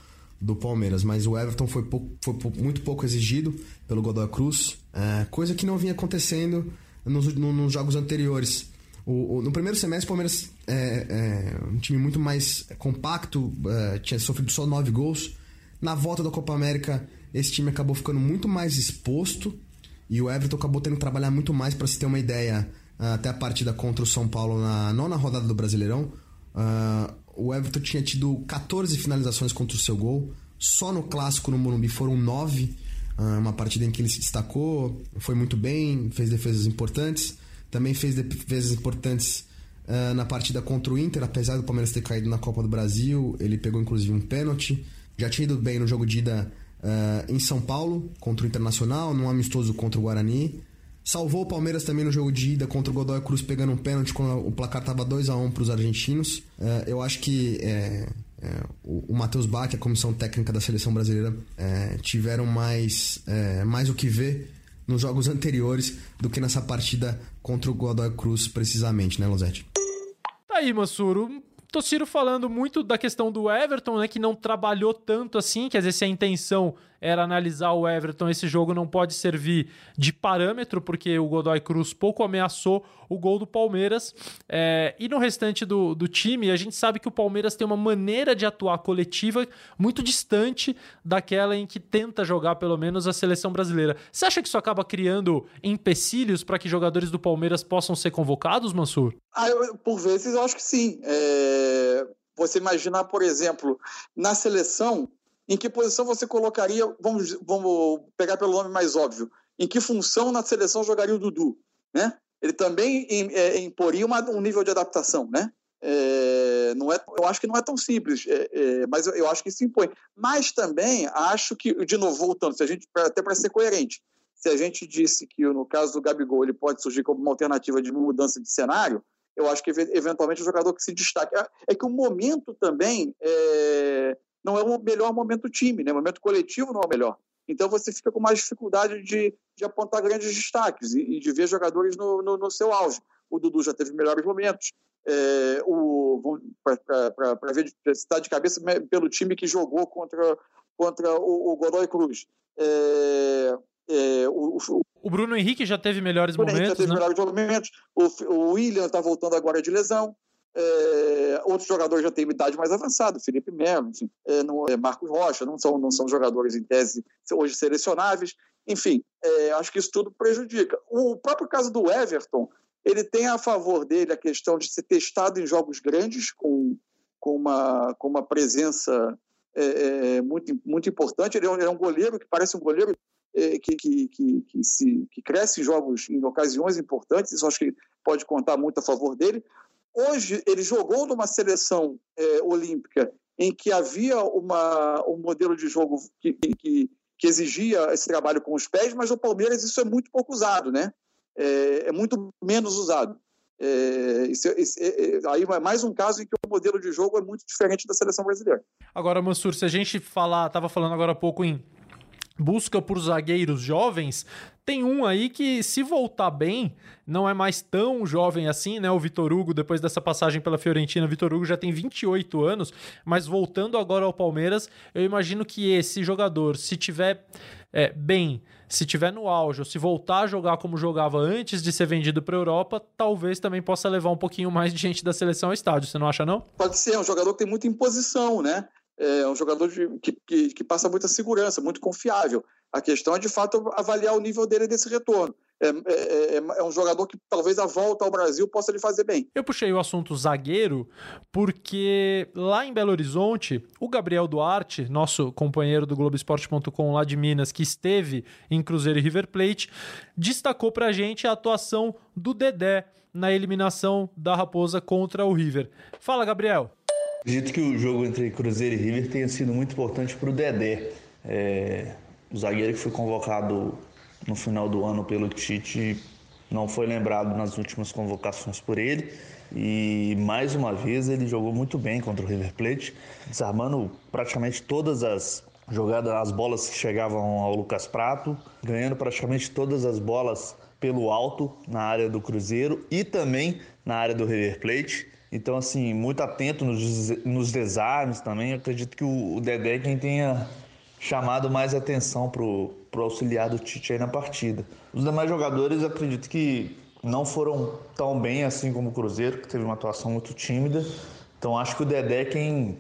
do Palmeiras, mas o Everton foi, pouco, foi muito pouco exigido pelo Godoy Cruz, é, coisa que não vinha acontecendo nos, nos jogos anteriores. O, o, no primeiro semestre, o Palmeiras é, é um time muito mais compacto, é, tinha sofrido só nove gols. Na volta da Copa América, esse time acabou ficando muito mais exposto e o Everton acabou tendo que trabalhar muito mais para se ter uma ideia até a partida contra o São Paulo na nona rodada do Brasileirão. Uh, o Everton tinha tido 14 finalizações contra o seu gol. Só no clássico no Morumbi foram 9. Uh, uma partida em que ele se destacou, foi muito bem, fez defesas importantes. Também fez defesas importantes uh, na partida contra o Inter, apesar do Palmeiras ter caído na Copa do Brasil. Ele pegou inclusive um pênalti. Já tinha ido bem no jogo de ida em São Paulo, contra o Internacional, num amistoso contra o Guarani. Salvou o Palmeiras também no jogo de ida contra o Godoy Cruz, pegando um pênalti quando o placar estava 2 a 1 para os argentinos. É, eu acho que é, é, o, Matheus Bach, a comissão técnica da seleção brasileira, é, tiveram mais, é, mais o que ver nos jogos anteriores do que nessa partida contra o Godoy Cruz, precisamente, né, Losete? Tá aí, Mansuro. Tociro falando muito da questão do Everton, né, que não trabalhou tanto assim, quer dizer, se a intenção era analisar o Everton, esse jogo não pode servir de parâmetro, porque o Godoy Cruz pouco ameaçou o gol do Palmeiras. É, e no restante do, do time, a gente sabe que o Palmeiras tem uma maneira de atuar coletiva muito distante daquela em que tenta jogar, pelo menos, a seleção brasileira. Você acha que isso acaba criando empecilhos para que jogadores do Palmeiras possam ser convocados, Mansur? Ah, eu, por vezes eu acho que sim. É... Você imaginar, por exemplo, na seleção, em que posição você colocaria, vamos, vamos pegar pelo nome mais óbvio, em que função na seleção jogaria o Dudu, né? Ele também é, imporia uma, um nível de adaptação, né? É, não é, eu acho que não é tão simples, é, é, mas eu, eu, acho que se impõe. Mas também acho que, de novo, voltando, se a gente, até para ser coerente, se a gente disse que no caso do Gabigol ele pode surgir como uma alternativa de mudança de cenário, eu acho que eventualmente o jogador que se destaca. É, é que o momento também é, não é o melhor momento do time, né? o momento coletivo não é o melhor. Então você fica com mais dificuldade de, de apontar grandes destaques e, de ver jogadores no, no, no, seu auge. O Dudu já teve melhores momentos. É, para ver está de cabeça pelo time que jogou contra, contra o, o Godoy Cruz. É, é, o, o, o, Bruno Henrique já teve melhores momentos. Já teve né? melhores momentos. O, o William está voltando agora de lesão. É, outros jogadores já têm idade mais avançada, Felipe Melo, enfim, é, não, é, Marcos Rocha, não são, não são jogadores em tese hoje selecionáveis. Enfim, é, acho que isso tudo prejudica. O próprio caso do Everton, ele tem a favor dele a questão de ser testado em jogos grandes, com, com, uma, com uma presença é, é, muito, muito importante. Ele é, um, ele é um goleiro que parece um goleiro que, que, que, que, se, que cresce em jogos, em ocasiões importantes, isso acho que pode contar muito a favor dele. Hoje, ele jogou numa seleção é, olímpica em que havia uma, um modelo de jogo que, que, que, exigia esse trabalho com os pés, mas no Palmeiras isso é muito pouco usado, né? É, é muito menos usado. É, isso, isso, é, é, aí é mais um caso em que o modelo de jogo é muito diferente da seleção brasileira. Agora, Mansur, se a gente falar, estava falando agora há pouco em busca por zagueiros jovens, tem um aí que, se voltar bem, não é mais tão jovem assim, né? O Vitor Hugo, depois dessa passagem pela Fiorentina, Vitor Hugo já tem 28 anos, mas voltando agora ao Palmeiras, eu imagino que esse jogador, se tiver é, bem, se tiver no auge, ou se voltar a jogar como jogava antes de ser vendido para a Europa, talvez também possa levar um pouquinho mais de gente da seleção ao estádio. Você não acha, não? Pode ser, é um jogador que tem muita imposição, né? É um jogador de, que, que, que, passa muita segurança, muito confiável. A questão é, de fato, avaliar o nível dele desse retorno. É, é, é, é, um jogador que talvez a volta ao Brasil possa lhe fazer bem. Eu puxei o assunto zagueiro porque lá em Belo Horizonte, o Gabriel Duarte, nosso companheiro do Globoesporte.com lá de Minas, que esteve em Cruzeiro e River Plate, destacou pra gente a atuação do Dedé na eliminação da Raposa contra o River. Fala, Gabriel. Acredito que o jogo entre Cruzeiro e River tenha sido muito importante para o Dedé. É, o zagueiro que foi convocado no final do ano pelo Tite não foi lembrado nas últimas convocações por ele. E mais uma vez ele jogou muito bem contra o River Plate, desarmando praticamente todas as jogadas, as bolas que chegavam ao Lucas Prato, ganhando praticamente todas as bolas pelo alto na área do Cruzeiro e também na área do River Plate. Então, assim, muito atento nos, nos desarmes também. Eu acredito que o, o Dedé é quem tenha chamado mais atenção para o auxiliar do Tite aí na partida. Os demais jogadores, acredito que não foram tão bem assim como o Cruzeiro, que teve uma atuação muito tímida. Então, acho que o Dedé é quem,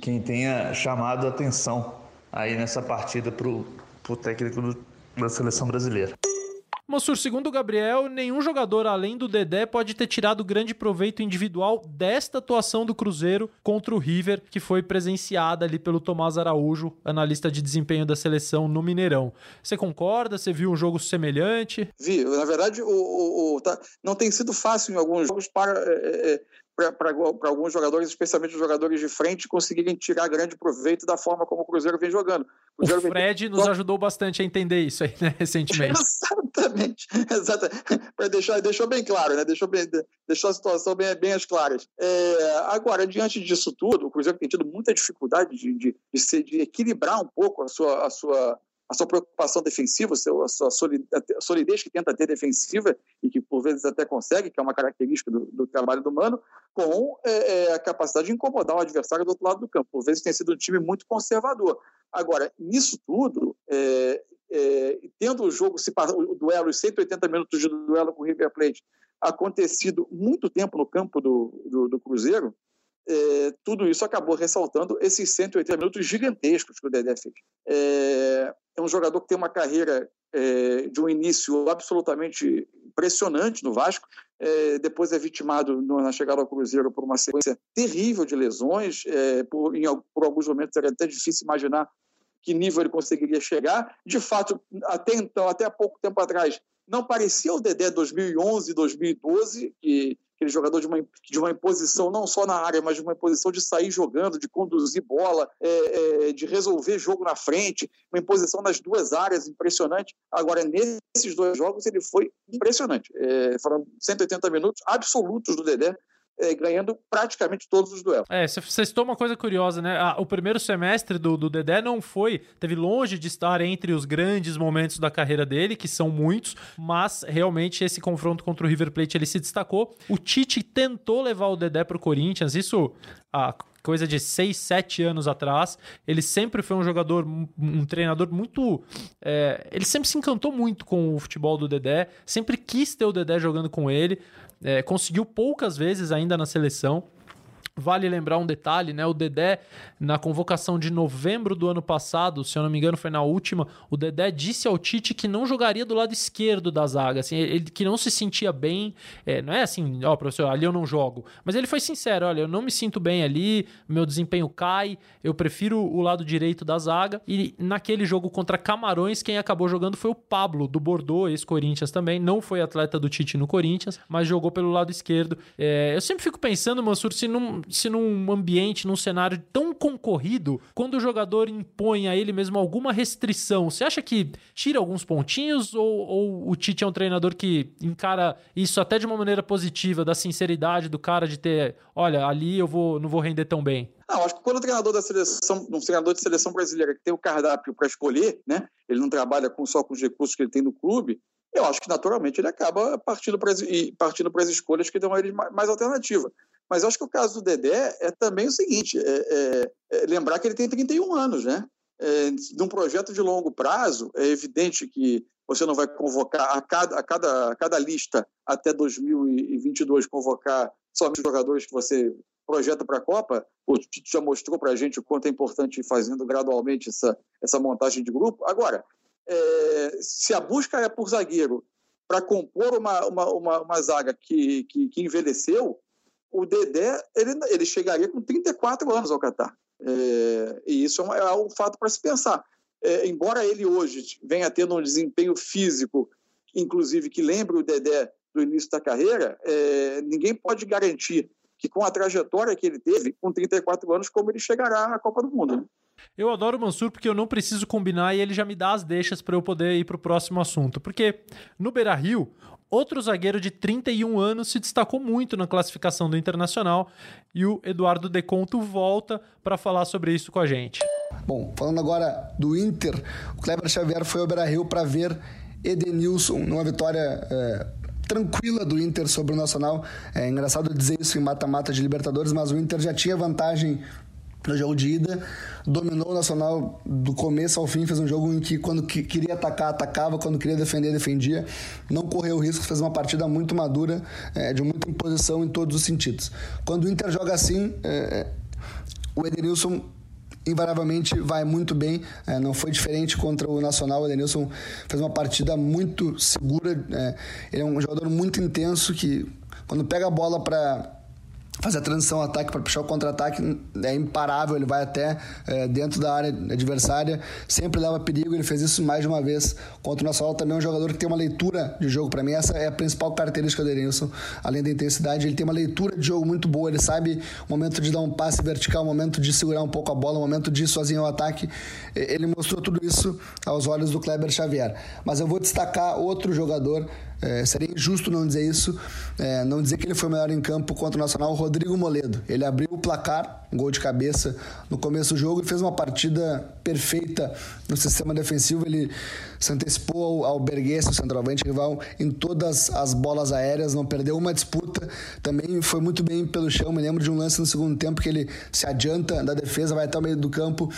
quem tenha chamado atenção aí nessa partida para o técnico do, da seleção brasileira. Mansur, segundo o Gabriel, nenhum jogador além do Dedé pode ter tirado grande proveito individual desta atuação do Cruzeiro contra o River, que foi presenciada ali pelo Tomás Araújo, analista de desempenho da seleção no Mineirão. Você concorda? Você viu um jogo semelhante? Vi. Na verdade, o, o, o tá, não tem sido fácil em alguns jogos para é, é para alguns jogadores, especialmente os jogadores de frente, conseguirem tirar grande proveito da forma como o Cruzeiro vem jogando. O, o Fred vem... nos ajudou bastante a entender isso aí, né, recentemente. exatamente, exatamente. Para deixar, deixou bem claro, né? Deixou, bem, deixou a situação bem, bem às claras. É, agora, diante disso tudo, o Cruzeiro tem tido muita dificuldade de, de, de, se, de equilibrar um pouco a sua, a sua a sua preocupação defensiva, a sua solidez que tenta ter defensiva e que por vezes até consegue, que é uma característica do, do trabalho do Mano, com é, é, a capacidade de incomodar o adversário do outro lado do campo. Por vezes tem sido um time muito conservador. Agora, nisso tudo, é, é, tendo o jogo, se, o duelo, os 180 minutos de duelo com o River Plate acontecido muito tempo no campo do, do, do Cruzeiro, é, tudo isso acabou ressaltando esses 180 minutos gigantescos que o Dedé fez. É, é um jogador que tem uma carreira é, de um início absolutamente impressionante no Vasco, é, depois é vitimado no, na chegada ao Cruzeiro por uma sequência terrível de lesões, é, por, em, por alguns momentos era até difícil imaginar que nível ele conseguiria chegar. De fato, até então, até há pouco tempo atrás, não parecia o Dedé 2011, 2012, que aquele jogador de uma, de uma imposição não só na área, mas de uma imposição de sair jogando, de conduzir bola, é, é, de resolver jogo na frente, uma imposição nas duas áreas impressionante. Agora, nesses dois jogos, ele foi impressionante. É, foram 180 minutos absolutos do Dedé é, ganhando praticamente todos os duelos. É, você citou uma coisa curiosa, né? Ah, o primeiro semestre do, do Dedé não foi, teve longe de estar entre os grandes momentos da carreira dele, que são muitos, mas realmente esse confronto contra o River Plate ele se destacou. O Tite tentou levar o Dedé para o Corinthians, isso a coisa de 6, 7 anos atrás. Ele sempre foi um jogador, um treinador muito. É, ele sempre se encantou muito com o futebol do Dedé, sempre quis ter o Dedé jogando com ele. É, conseguiu poucas vezes ainda na seleção. Vale lembrar um detalhe, né? O Dedé, na convocação de novembro do ano passado, se eu não me engano, foi na última, o Dedé disse ao Tite que não jogaria do lado esquerdo da zaga, assim, ele que não se sentia bem. É, não é assim, ó, professor, ali eu não jogo. Mas ele foi sincero: olha, eu não me sinto bem ali, meu desempenho cai, eu prefiro o lado direito da zaga. E naquele jogo contra Camarões, quem acabou jogando foi o Pablo, do Bordeaux, ex-Corinthians também. Não foi atleta do Tite no Corinthians, mas jogou pelo lado esquerdo. É, eu sempre fico pensando, Mansur, se não se num ambiente, num cenário tão concorrido, quando o jogador impõe a ele mesmo alguma restrição, você acha que tira alguns pontinhos ou, ou o Tite é um treinador que encara isso até de uma maneira positiva, da sinceridade do cara de ter, olha, ali eu vou, não vou render tão bem? Não, acho que quando o treinador da seleção, um treinador de seleção brasileira que tem o cardápio para escolher, né? Ele não trabalha com, só com os recursos que ele tem no clube, eu acho que naturalmente ele acaba partindo para as, partindo para as escolhas que dão a ele mais alternativa. Mas acho que o caso do Dedé é também o seguinte: é, é, é lembrar que ele tem 31 anos, né? É, num projeto de longo prazo, é evidente que você não vai convocar a cada, a cada, a cada lista até 2022 convocar somente jogadores que você projeta para a Copa. O Tite já mostrou para a gente o quanto é importante ir fazendo gradualmente essa, essa montagem de grupo. Agora, é, se a busca é por zagueiro para compor uma, uma, uma, uma zaga que, que, que, envelheceu, o Dedé ele, ele chegaria com 34 anos ao Catar. É, e isso é, um, é um fato para se pensar. É, embora ele hoje venha tendo um desempenho físico, inclusive que lembre o Dedé do início da carreira, é, ninguém pode garantir que com a trajetória que ele teve, com 34 anos, como ele chegará à Copa do Mundo. Né? Eu adoro o Mansur porque eu não preciso combinar e ele já me dá as deixas para eu poder ir para o próximo assunto. Porque no Beira Rio, outro zagueiro de 31 anos se destacou muito na classificação do Internacional e o Eduardo Deconto volta para falar sobre isso com a gente. Bom, falando agora do Inter, o Kleber Xavier foi ao Beira Rio para ver Edenilson numa vitória. É tranquila do Inter sobre o Nacional. É engraçado dizer isso em mata-mata de Libertadores, mas o Inter já tinha vantagem no jogo de ida, dominou o Nacional do começo ao fim, fez um jogo em que quando queria atacar, atacava, quando queria defender, defendia, não correu risco, fez uma partida muito madura, é, de muita imposição em todos os sentidos. Quando o Inter joga assim, é, o Edenilson invariavelmente vai muito bem, é, não foi diferente contra o Nacional, o Edenilson fez uma partida muito segura, é, ele é um jogador muito intenso que quando pega a bola para fazer a transição ataque para puxar o contra-ataque é imparável, ele vai até é, dentro da área adversária, sempre leva perigo, ele fez isso mais de uma vez contra o Nacional, também é um jogador que tem uma leitura de jogo, para mim essa é a principal característica do Edenilson, além da intensidade, ele tem uma leitura de jogo muito boa, ele sabe o momento de dar um passe vertical, o momento de segurar um pouco a bola, o momento de ir sozinho ao ataque, ele mostrou tudo isso aos olhos do Kleber Xavier, mas eu vou destacar outro jogador é, seria injusto não dizer isso, é, não dizer que ele foi melhor em campo contra o Nacional, Rodrigo Moledo. Ele abriu o placar, um gol de cabeça no começo do jogo e fez uma partida perfeita no sistema defensivo. Ele se antecipou ao, ao Bergues, o centroavante rival, em todas as bolas aéreas, não perdeu uma disputa. Também foi muito bem pelo chão. Me lembro de um lance no segundo tempo que ele se adianta da defesa, vai até o meio do campo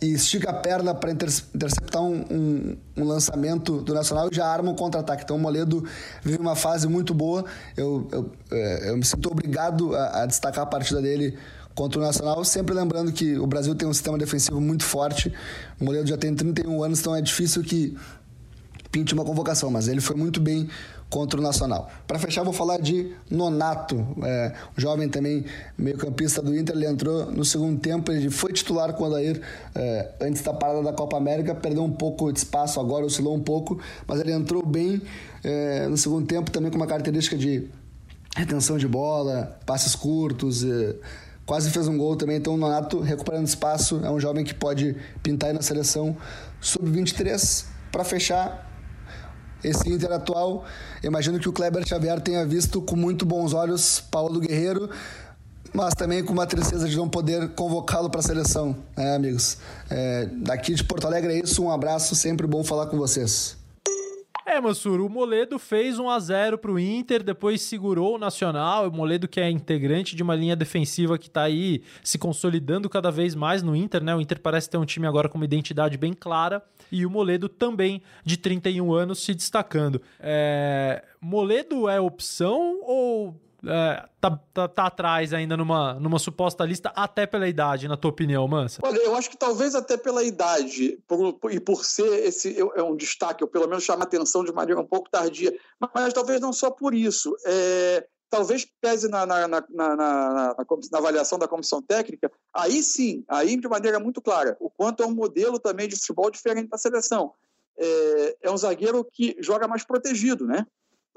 e estica a perna para interceptar um, um, um, lançamento do Nacional e já arma um contra-ataque. Então o Moledo vive uma fase muito boa. Eu, eu, é, eu me sinto obrigado a, a, destacar a partida dele contra o Nacional, sempre lembrando que o Brasil tem um sistema defensivo muito forte. O Moledo já tem 31 anos, então é difícil que pinte uma convocação, mas ele foi muito bem contra o Nacional. Para fechar, vou falar de Nonato, é, jovem também meio-campista do Inter. Ele entrou no segundo tempo, ele foi titular com o Adair é, antes da parada da Copa América, perdeu um pouco de espaço agora, oscilou um pouco, mas ele entrou bem é, no segundo tempo, também com uma característica de retenção de bola, passes curtos. É, quase fez um gol também, então o Nonato recuperando espaço, é um jovem que pode pintar aí na seleção sub-23. Para fechar, esse Inter atual. Imagino que o Kleber Xavier tenha visto com muito bons olhos Paulo Guerreiro, mas também com uma tristeza de não poder convocá-lo para a seleção, né, amigos? É, daqui de Porto Alegre é isso, um abraço, sempre bom falar com vocês. É, Mansur, o Moledo fez 1 a 0 para o Inter, depois segurou o Nacional. O Moledo que é integrante de uma linha defensiva que está aí se consolidando cada vez mais no Inter, né? O Inter parece ter um time agora com uma identidade bem clara e o Moledo também de 31 anos se destacando. É... Moledo é opção ou é, tá, tá, tá, atrás ainda numa, numa suposta lista, até pela idade, na tua opinião, Mansa? Olha, eu acho que talvez até pela idade, por, por, e por ser esse é um destaque, ou pelo menos chama atenção de maneira um pouco tardia, mas, mas talvez não só por isso. É, talvez pese na na, na, na, na, avaliação da comissão técnica, aí sim, aí de maneira muito clara, o quanto é um modelo também de futebol diferente da seleção. É, é um zagueiro que joga mais protegido, né?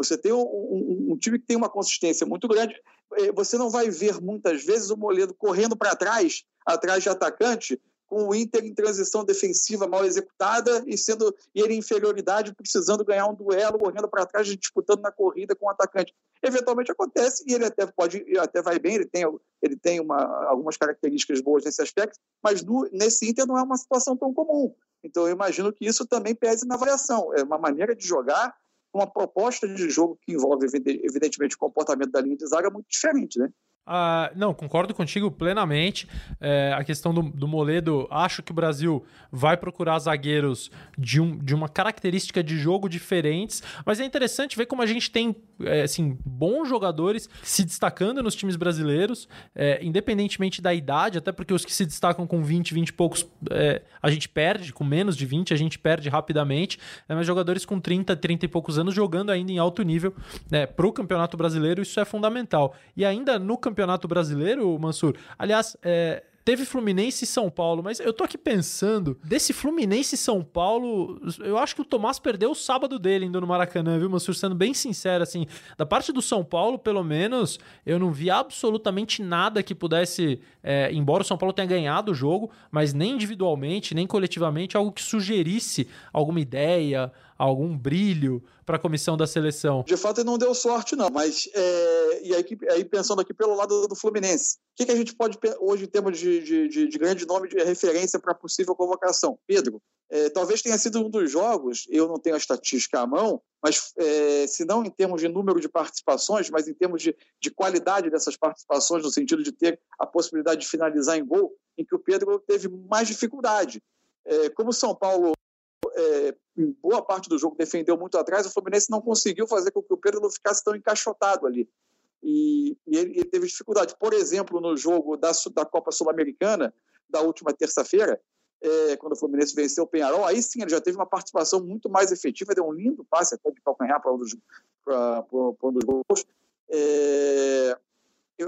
Você tem um, um, um, time que tem uma consistência muito grande. Eh, você não vai ver muitas vezes o Moledo correndo para trás, atrás de atacante, com o Inter em transição defensiva mal executada e sendo e ele em inferioridade, precisando ganhar um duelo, correndo para trás, disputando na corrida com o atacante. Eventualmente acontece e ele até pode, até vai bem, ele tem, ele tem uma, algumas características boas nesse aspecto, mas no, nesse Inter não é uma situação tão comum. Então eu imagino que isso também pese na avaliação. É uma maneira de jogar uma proposta de jogo que envolve, evidentemente, o comportamento da linha de zaga muito diferente, né? Ah, não, concordo contigo plenamente. É, a questão do, do, Moledo, acho que o Brasil vai procurar zagueiros de, um, de uma característica de jogo diferentes, mas é interessante ver como a gente tem é, assim, bons jogadores se destacando nos times brasileiros, é, independentemente da idade, até porque os que se destacam com 20, 20 e poucos, é, a gente perde, com menos de 20, a gente perde rapidamente, né, mas jogadores com 30, 30 e poucos anos jogando ainda em alto nível né, para o Campeonato Brasileiro, isso é fundamental. E ainda no Campeonato Campeonato Brasileiro, Mansur. Aliás, é, teve Fluminense e São Paulo, mas eu tô aqui pensando, desse Fluminense e São Paulo, eu acho que o Tomás perdeu o sábado dele indo no Maracanã, viu, Mansur? Sendo bem sincero, assim, da parte do São Paulo, pelo menos, eu não vi absolutamente nada que pudesse, é, embora o São Paulo tenha ganhado o jogo, mas nem individualmente, nem coletivamente, algo que sugerisse alguma ideia, algum brilho para a comissão da seleção? De fato, ele não deu sorte, não. Mas, é, e aí, aí, pensando aqui pelo lado do Fluminense, o que, que a gente pode, hoje, em termos de, de, de, de grande nome de referência para possível convocação? Pedro, é, talvez tenha sido um dos jogos, eu não tenho a estatística à mão, mas é, se não em termos de número de participações, mas em termos de, de qualidade dessas participações, no sentido de ter a possibilidade de finalizar em gol, em que o Pedro teve mais dificuldade. É, como o São Paulo é, boa parte do jogo defendeu muito atrás, o Fluminense não conseguiu fazer com que o Pedro não ficasse tão encaixotado ali. E, e ele, ele, teve dificuldade. Por exemplo, no jogo da, da Copa Sul-Americana, da última terça-feira, é, quando o Fluminense venceu o Penharol, aí sim ele já teve uma participação muito mais efetiva, deu um lindo passe até de calcanhar para um dos, um dos gols. É,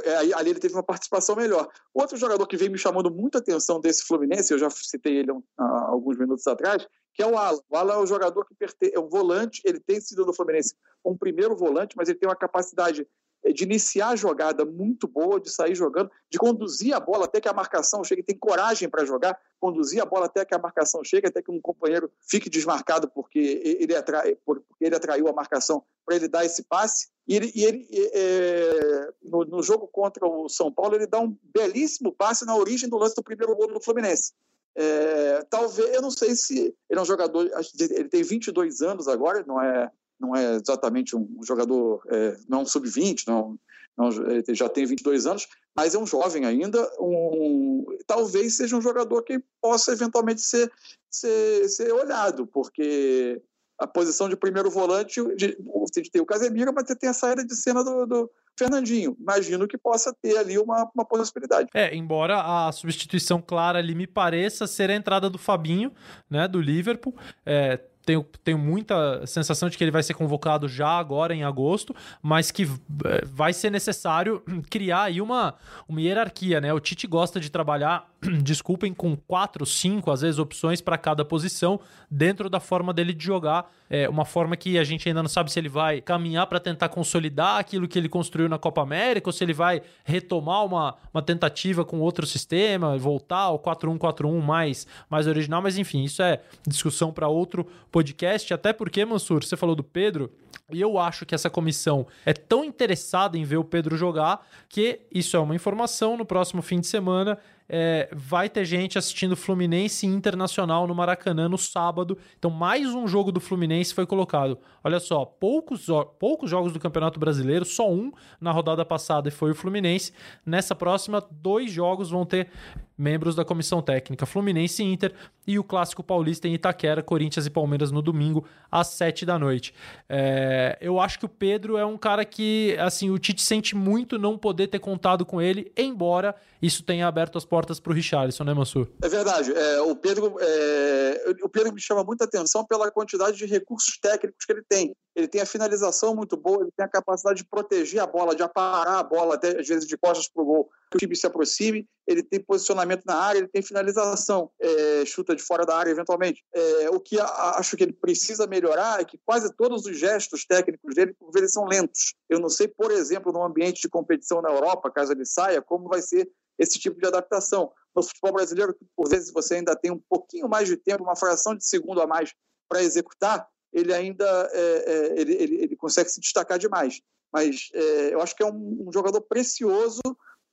é, ali ele teve uma participação melhor. Outro jogador que veio me chamando muita atenção desse Fluminense, eu já citei ele há alguns minutos atrás, que é o Alan. O Alan é um jogador que é um volante, ele tem sido no Fluminense um primeiro volante, mas ele tem uma capacidade de iniciar a jogada muito boa, de sair jogando, de conduzir a bola até que a marcação chegue, tem coragem para jogar, conduzir a bola até que a marcação chegue, até que um companheiro fique desmarcado porque ele, atrai, porque ele atraiu a marcação para ele dar esse passe. E ele, e ele é, no, no, jogo contra o São Paulo, ele dá um belíssimo passe na origem do lance do primeiro gol do Fluminense. É, talvez, eu não sei se ele é um jogador, ele tem 22 anos agora, não é, não é exatamente um jogador, é, não é um sub-20, não, não, já tem 22 anos, mas é um jovem ainda, um, talvez seja um jogador que possa eventualmente ser, ser, ser olhado, porque a posição de primeiro volante, de, você tem o Casemiro, mas você tem a saída de cena do, do Fernandinho. Imagino que possa ter ali uma, uma possibilidade. É, embora a substituição clara ali me pareça ser a entrada do Fabinho, né, do Liverpool. É, tenho, tenho muita sensação de que ele vai ser convocado já agora em agosto, mas que é, vai ser necessário criar aí uma, uma hierarquia, né? O Tite gosta de trabalhar, desculpem, com quatro, cinco, às vezes, opções para cada posição dentro da forma dele de jogar. É uma forma que a gente ainda não sabe se ele vai caminhar para tentar consolidar aquilo que ele construiu na Copa América ou se ele vai retomar uma, uma tentativa com outro sistema, voltar ao 4-1-4-1 mais, mais original, mas enfim, isso é discussão para outro podcast, até porque, Mansur, você falou do Pedro, e eu acho que essa comissão é tão interessada em ver o Pedro jogar que isso é uma informação. No próximo fim de semana é, vai ter gente assistindo Fluminense Internacional no Maracanã no sábado. Então, mais um jogo do Fluminense foi colocado. Olha só, poucos, poucos jogos do Campeonato Brasileiro, só um na rodada passada e foi o Fluminense. Nessa próxima, dois jogos vão ter membros da comissão técnica Fluminense e Inter e o Clássico Paulista em Itaquera, Corinthians e Palmeiras no domingo às sete da noite. É, eu acho que o Pedro é um cara que, assim, o Tite sente muito não poder ter contado com ele, embora isso tenha aberto as portas para o Richarlison, né, Mansur? É verdade. É, o, Pedro, é, o Pedro me chama muita atenção pela quantidade de recursos técnicos que ele tem. Ele tem a finalização muito boa, ele tem a capacidade de proteger a bola, de aparar a bola, até às vezes de costas para o gol, que o time se aproxime. Ele tem posicionamento na área, ele tem finalização, é, chuta de fora da área eventualmente. É, o que a, acho que ele precisa melhorar é que quase todos os gestos técnicos dele, por vezes, são lentos. Eu não sei, por exemplo, no ambiente de competição na Europa, caso ele saia, como vai ser esse tipo de adaptação. No futebol brasileiro, por vezes você ainda tem um pouquinho mais de tempo, uma fração de segundo a mais para executar, ele ainda é, é, ele, ele, ele, consegue se destacar demais. Mas é, eu acho que é um, um, jogador precioso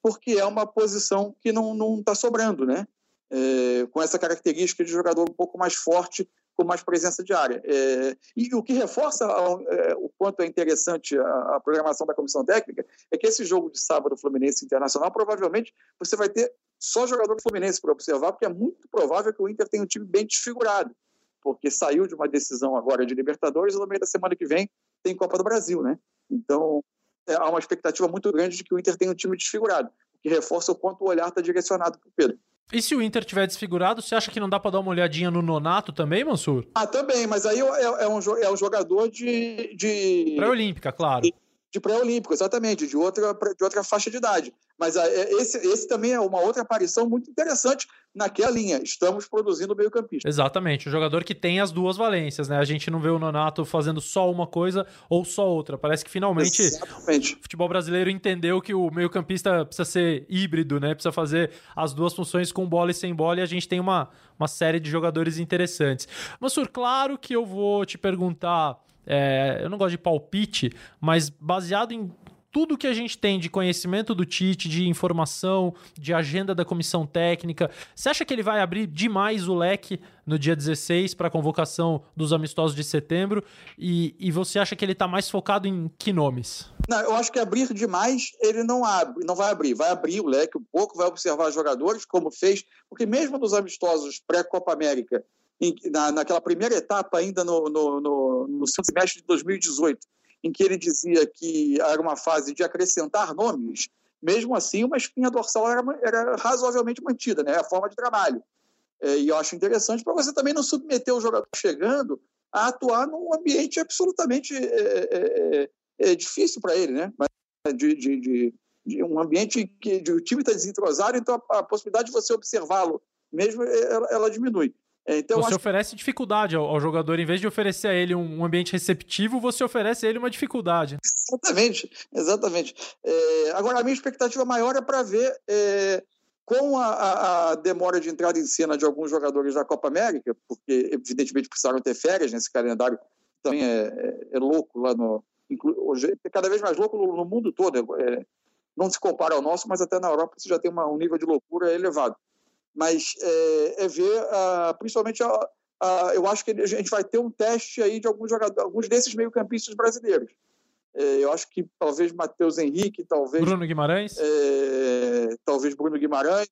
porque é uma posição que não está sobrando, né? É, com essa característica de jogador um pouco mais forte, com mais presença de área. É, e o que reforça é, o quanto é interessante a, a, programação da comissão técnica é que esse jogo de sábado Fluminense Internacional, provavelmente você vai ter só jogador do Fluminense para observar, porque é muito provável que o Inter tenha um time bem desfigurado porque saiu de uma decisão agora de Libertadores e no meio da semana que vem tem Copa do Brasil, né? Então, é, há uma expectativa muito grande de que o Inter tenha um time desfigurado, o que reforça o quanto o olhar está direcionado para o Pedro. E se o Inter tiver desfigurado, você acha que não dá para dar uma olhadinha no Nonato também, Mansur? Ah, também, mas aí é, é um, é um jogador de. de... Pré-olímpica, claro. De, de pré-olímpico, exatamente, de outra, de outra faixa de idade. Mas é, esse, esse também é uma outra aparição muito interessante naquela linha. Estamos produzindo meio-campista. Exatamente, o jogador que tem as duas valências, né? A gente não vê o Nonato fazendo só uma coisa ou só outra. Parece que finalmente Exatamente. o futebol brasileiro entendeu que o meio-campista precisa ser híbrido, né? Precisa fazer as duas funções com bola e sem bola e a gente tem uma, uma série de jogadores interessantes. Mansur, claro que eu vou te perguntar é, eu não gosto de palpite, mas baseado em tudo que a gente tem de conhecimento do Tite, de informação, de agenda da comissão técnica, você acha que ele vai abrir demais o leque no dia 16 para a convocação dos amistosos de setembro? E, e você acha que ele está mais focado em que nomes? Não, eu acho que abrir demais ele não abre, não vai abrir. Vai abrir o leque um pouco, vai observar jogadores, como fez, porque mesmo nos amistosos pré-Copa América, em, na, naquela primeira etapa, ainda no, no, no, no semestre de 2018, em que ele dizia que era uma fase de acrescentar nomes, mesmo assim, uma espinha dorsal era, era razoavelmente mantida, né? a forma de trabalho. É, e eu acho interessante para você também não submeter o jogador chegando a atuar num ambiente absolutamente é, é, é, é difícil para ele, né? De, de, de, de, um ambiente que o time está desentrosado, então a, a possibilidade de você observá-lo mesmo ela, ela diminui. É, então, você oferece dificuldade ao, ao, jogador, em vez de oferecer a ele um, um, ambiente receptivo, você oferece a ele uma dificuldade. Exatamente, exatamente. É, agora, a minha expectativa maior é para ver é, com a, a, demora de entrada em cena de alguns jogadores da Copa América, porque evidentemente precisaram ter férias nesse calendário, também é, é, é louco lá no. Hoje é cada vez mais louco no, no mundo todo. É, não se compara ao nosso, mas até na Europa você já tem uma, um nível de loucura elevado mas é, é ver, uh, principalmente, uh, eu acho que a gente vai ter um teste aí de alguns jogadores, alguns desses meio-campistas brasileiros. É, eu acho que talvez Matheus Henrique, talvez Bruno Guimarães, é, talvez Bruno Guimarães,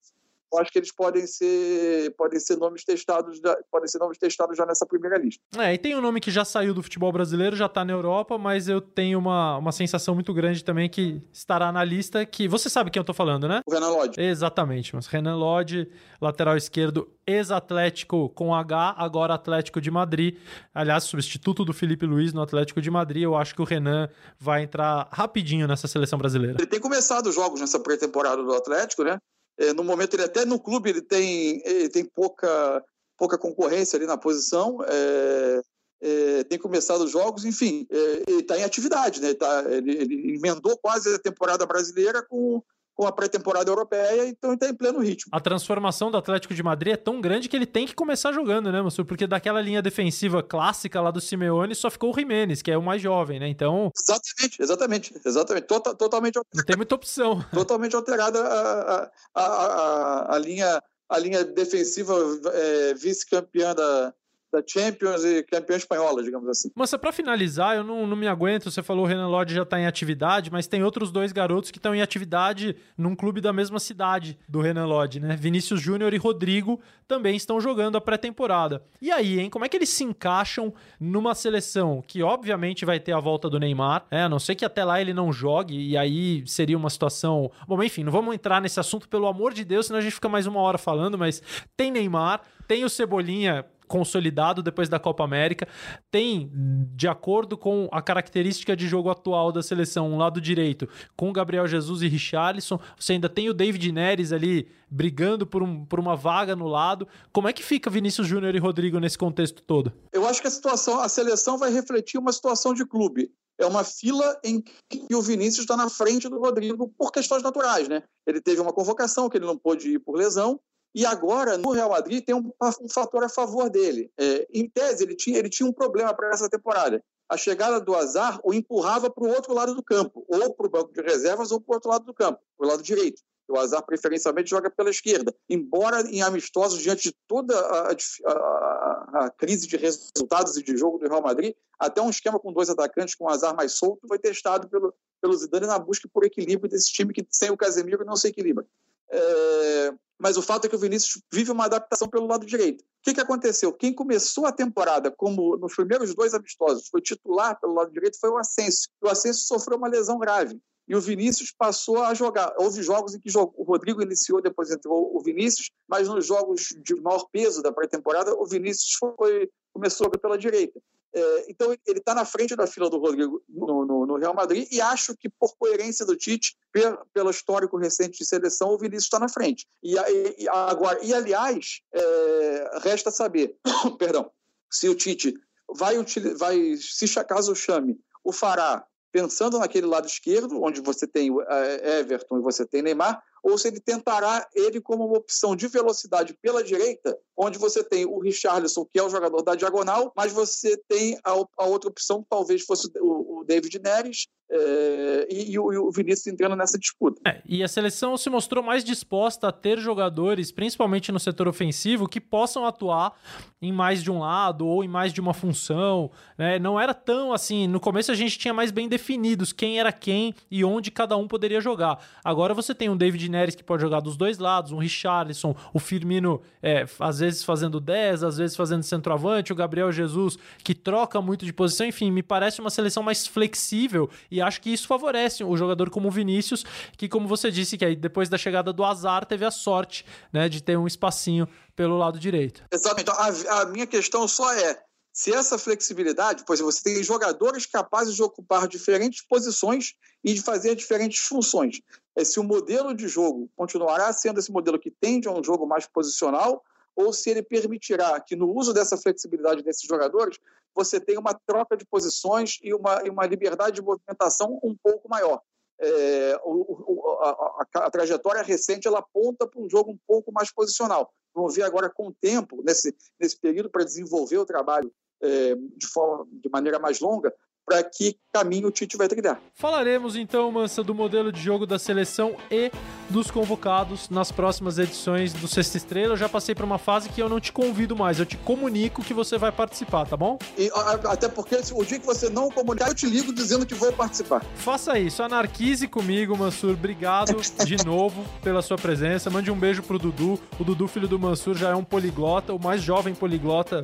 eu acho que eles podem ser, podem ser nomes testados, podem ser nomes testados já nessa primeira lista. É, e tem um nome que já saiu do futebol brasileiro, já está na Europa, mas eu tenho uma, uma sensação muito grande também que estará na lista, que você sabe quem eu estou falando, né? O Renan Lodge. Exatamente, mas Renan Lodge, lateral esquerdo, ex-Atlético com H, agora Atlético de Madrid. Aliás, substituto do Felipe Luiz no Atlético de Madrid. Eu acho que o Renan vai entrar rapidinho nessa seleção brasileira. Ele tem começado os jogos nessa pré-temporada do Atlético, né? É, no momento, ele até no clube ele tem, ele tem pouca, pouca concorrência ali na posição. É, é, tem começado os jogos, enfim, é, ele está em atividade, né? Ele, tá, ele, ele, emendou quase a temporada brasileira com, com a pré-temporada europeia, então ele está em pleno ritmo. A transformação do Atlético de Madrid é tão grande que ele tem que começar jogando, né, Mansur? Porque daquela linha defensiva clássica lá do Simeone só ficou o Jimenez, que é o mais jovem, né? Então. Exatamente, exatamente, exatamente. Tota, totalmente alterada. Não tem muita opção. Totalmente alterada a, a, a, a linha, a linha defensiva é, vice-campeã da, da Champions e campeã espanhola, digamos assim. Mas para finalizar, eu não, não me aguento. Você falou o Renan Lodge já está em atividade, mas tem outros dois garotos que estão em atividade num clube da mesma cidade do Renan Lodge, né? Vinícius Júnior e Rodrigo também estão jogando a pré-temporada. E aí, hein? Como é que eles se encaixam numa seleção que obviamente vai ter a volta do Neymar, né? A não ser que até lá ele não jogue, e aí seria uma situação. Bom, enfim, não vamos entrar nesse assunto, pelo amor de Deus, senão a gente fica mais uma hora falando, mas tem Neymar, tem o Cebolinha consolidado depois da Copa América. Tem, de acordo com a característica de jogo atual da seleção, um lado direito com Gabriel Jesus e Richarlison. Você ainda tem o David Neres ali brigando por, um, por uma vaga no lado. Como é que fica Vinícius Júnior e Rodrigo nesse contexto todo? Eu acho que a situação, a seleção vai refletir uma situação de clube. É uma fila em que o Vinícius está na frente do Rodrigo por questões naturais, né? Ele teve uma convocação que ele não pôde ir por lesão, e agora, no Real Madrid, tem um, um fator a favor dele. É, em tese, ele tinha, ele tinha um problema para essa temporada. A chegada do Azar o empurrava para o outro lado do campo, ou para o banco de reservas, ou para o outro lado do campo, para o lado direito. O Azar preferencialmente joga pela esquerda. Embora em amistosos, diante de toda a, a, a, crise de resultados e de jogo do Real Madrid, até um esquema com dois atacantes, com o Azar mais solto, foi testado pelo, pelo Zidane na busca por equilíbrio desse time que sem o Casemiro não se equilibra. É, mas o fato é que o Vinícius vive uma adaptação pelo lado direito. O que, que aconteceu? Quem começou a temporada como nos primeiros dois amistosos foi titular pelo lado direito foi o Asensio. O Asensio sofreu uma lesão grave e o Vinícius passou a jogar. Houve jogos em que o Rodrigo iniciou, depois entrou o Vinícius, mas nos jogos de maior peso da pré-temporada, o Vinícius foi, começou pela direita. É, então, ele está na frente da fila do Rodrigo no, no, no, Real Madrid e acho que, por coerência do Tite, pelo, pelo histórico recente de seleção, o Vinícius está na frente. E, e, agora, e aliás, é, resta saber, perdão, se o Tite vai, vai se caso chame o Fará pensando naquele lado esquerdo, onde você tem é, Everton e você tem Neymar, ou se ele tentará ele como uma opção de velocidade pela direita, onde você tem o Richarlison, que é o jogador da diagonal, mas você tem a, a outra opção, talvez fosse o, o David Neres, é, e, e, o, Vinícius entrando nessa disputa. É, e a seleção se mostrou mais disposta a ter jogadores, principalmente no setor ofensivo, que possam atuar em mais de um lado ou em mais de uma função. Né? Não era tão assim. No começo a gente tinha mais bem definidos quem era quem e onde cada um poderia jogar. Agora você tem um David Neres que pode jogar dos dois lados, um Richarlison, o Firmino é, às vezes fazendo 10, às vezes fazendo centroavante, o Gabriel Jesus que troca muito de posição. Enfim, me parece uma seleção mais flexível e e acho que isso favorece o jogador como o Vinícius, que, como você disse, que aí depois da chegada do Azar, teve a sorte né, de ter um espacinho pelo lado direito. Exatamente. Então, a, a minha questão só é se essa flexibilidade, pois você tem jogadores capazes de ocupar diferentes posições e de fazer diferentes funções. É se o modelo de jogo continuará sendo esse modelo que tende a um jogo mais posicional ou se ele permitirá que no uso dessa flexibilidade desses jogadores você tenha uma troca de posições e uma, e uma liberdade de movimentação um pouco maior. É, o, o, a, a, a, trajetória recente ela aponta para um jogo um pouco mais posicional. Vamos ver agora com o tempo, nesse, nesse período, para desenvolver o trabalho é, de, forma, de maneira mais longa, para que caminho o Tite vai trilhar. Falaremos então, Mansa, do modelo de jogo da seleção e dos convocados nas próximas edições do Sexta Estrela. Eu já passei por uma fase que eu não te convido mais, eu te comunico que você vai participar, tá bom? E, até porque o dia que você não comunicar, eu te ligo dizendo que vou participar. Faça isso, anarquize comigo, Mansur. Obrigado de novo pela sua presença. Mande um beijo pro Dudu. O Dudu, filho do Mansur, já é um poliglota, o mais jovem poliglota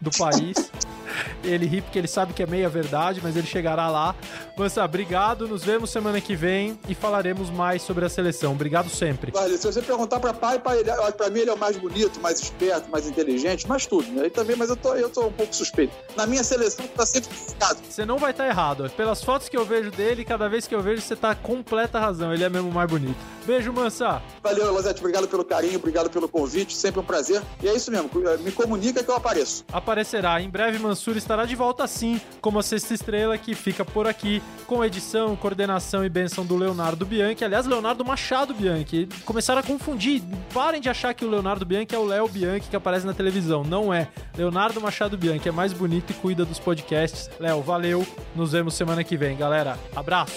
do país. Ele ri porque ele sabe que é meia verdade, mas ele chegará lá. Mansa, obrigado. Nos vemos semana que vem e falaremos mais sobre a seleção. Obrigado sempre. Vale, se você perguntar para pai, pai ele, pra mim ele é o mais bonito, mais esperto, mais inteligente, mais tudo. Né? Ele também, mas eu tô, eu tô um pouco suspeito. Na minha seleção, tá sempre ficado. Você não vai estar tá errado. Pelas fotos que eu vejo dele, cada vez que eu vejo, você tá completa razão. Ele é mesmo mais bonito. Beijo, Mansa. Valeu, Lozete. Obrigado pelo carinho, obrigado pelo convite. Sempre um prazer. E é isso mesmo. Me comunica que eu apareço. Aparecerá. Em breve, Mansur estará de volta sim, como a Sexta Estrela, que fica por aqui, com edição, coordenação e benção do Leonardo Bianchi. Aliás, Leonardo Machado Bianchi. Começaram a confundir. Parem de achar que o Leonardo Bianchi é o Léo Bianchi que aparece na televisão. Não é. Leonardo Machado Bianchi é mais bonito e cuida dos podcasts. Léo, valeu. Nos vemos semana que vem, galera. Abraço.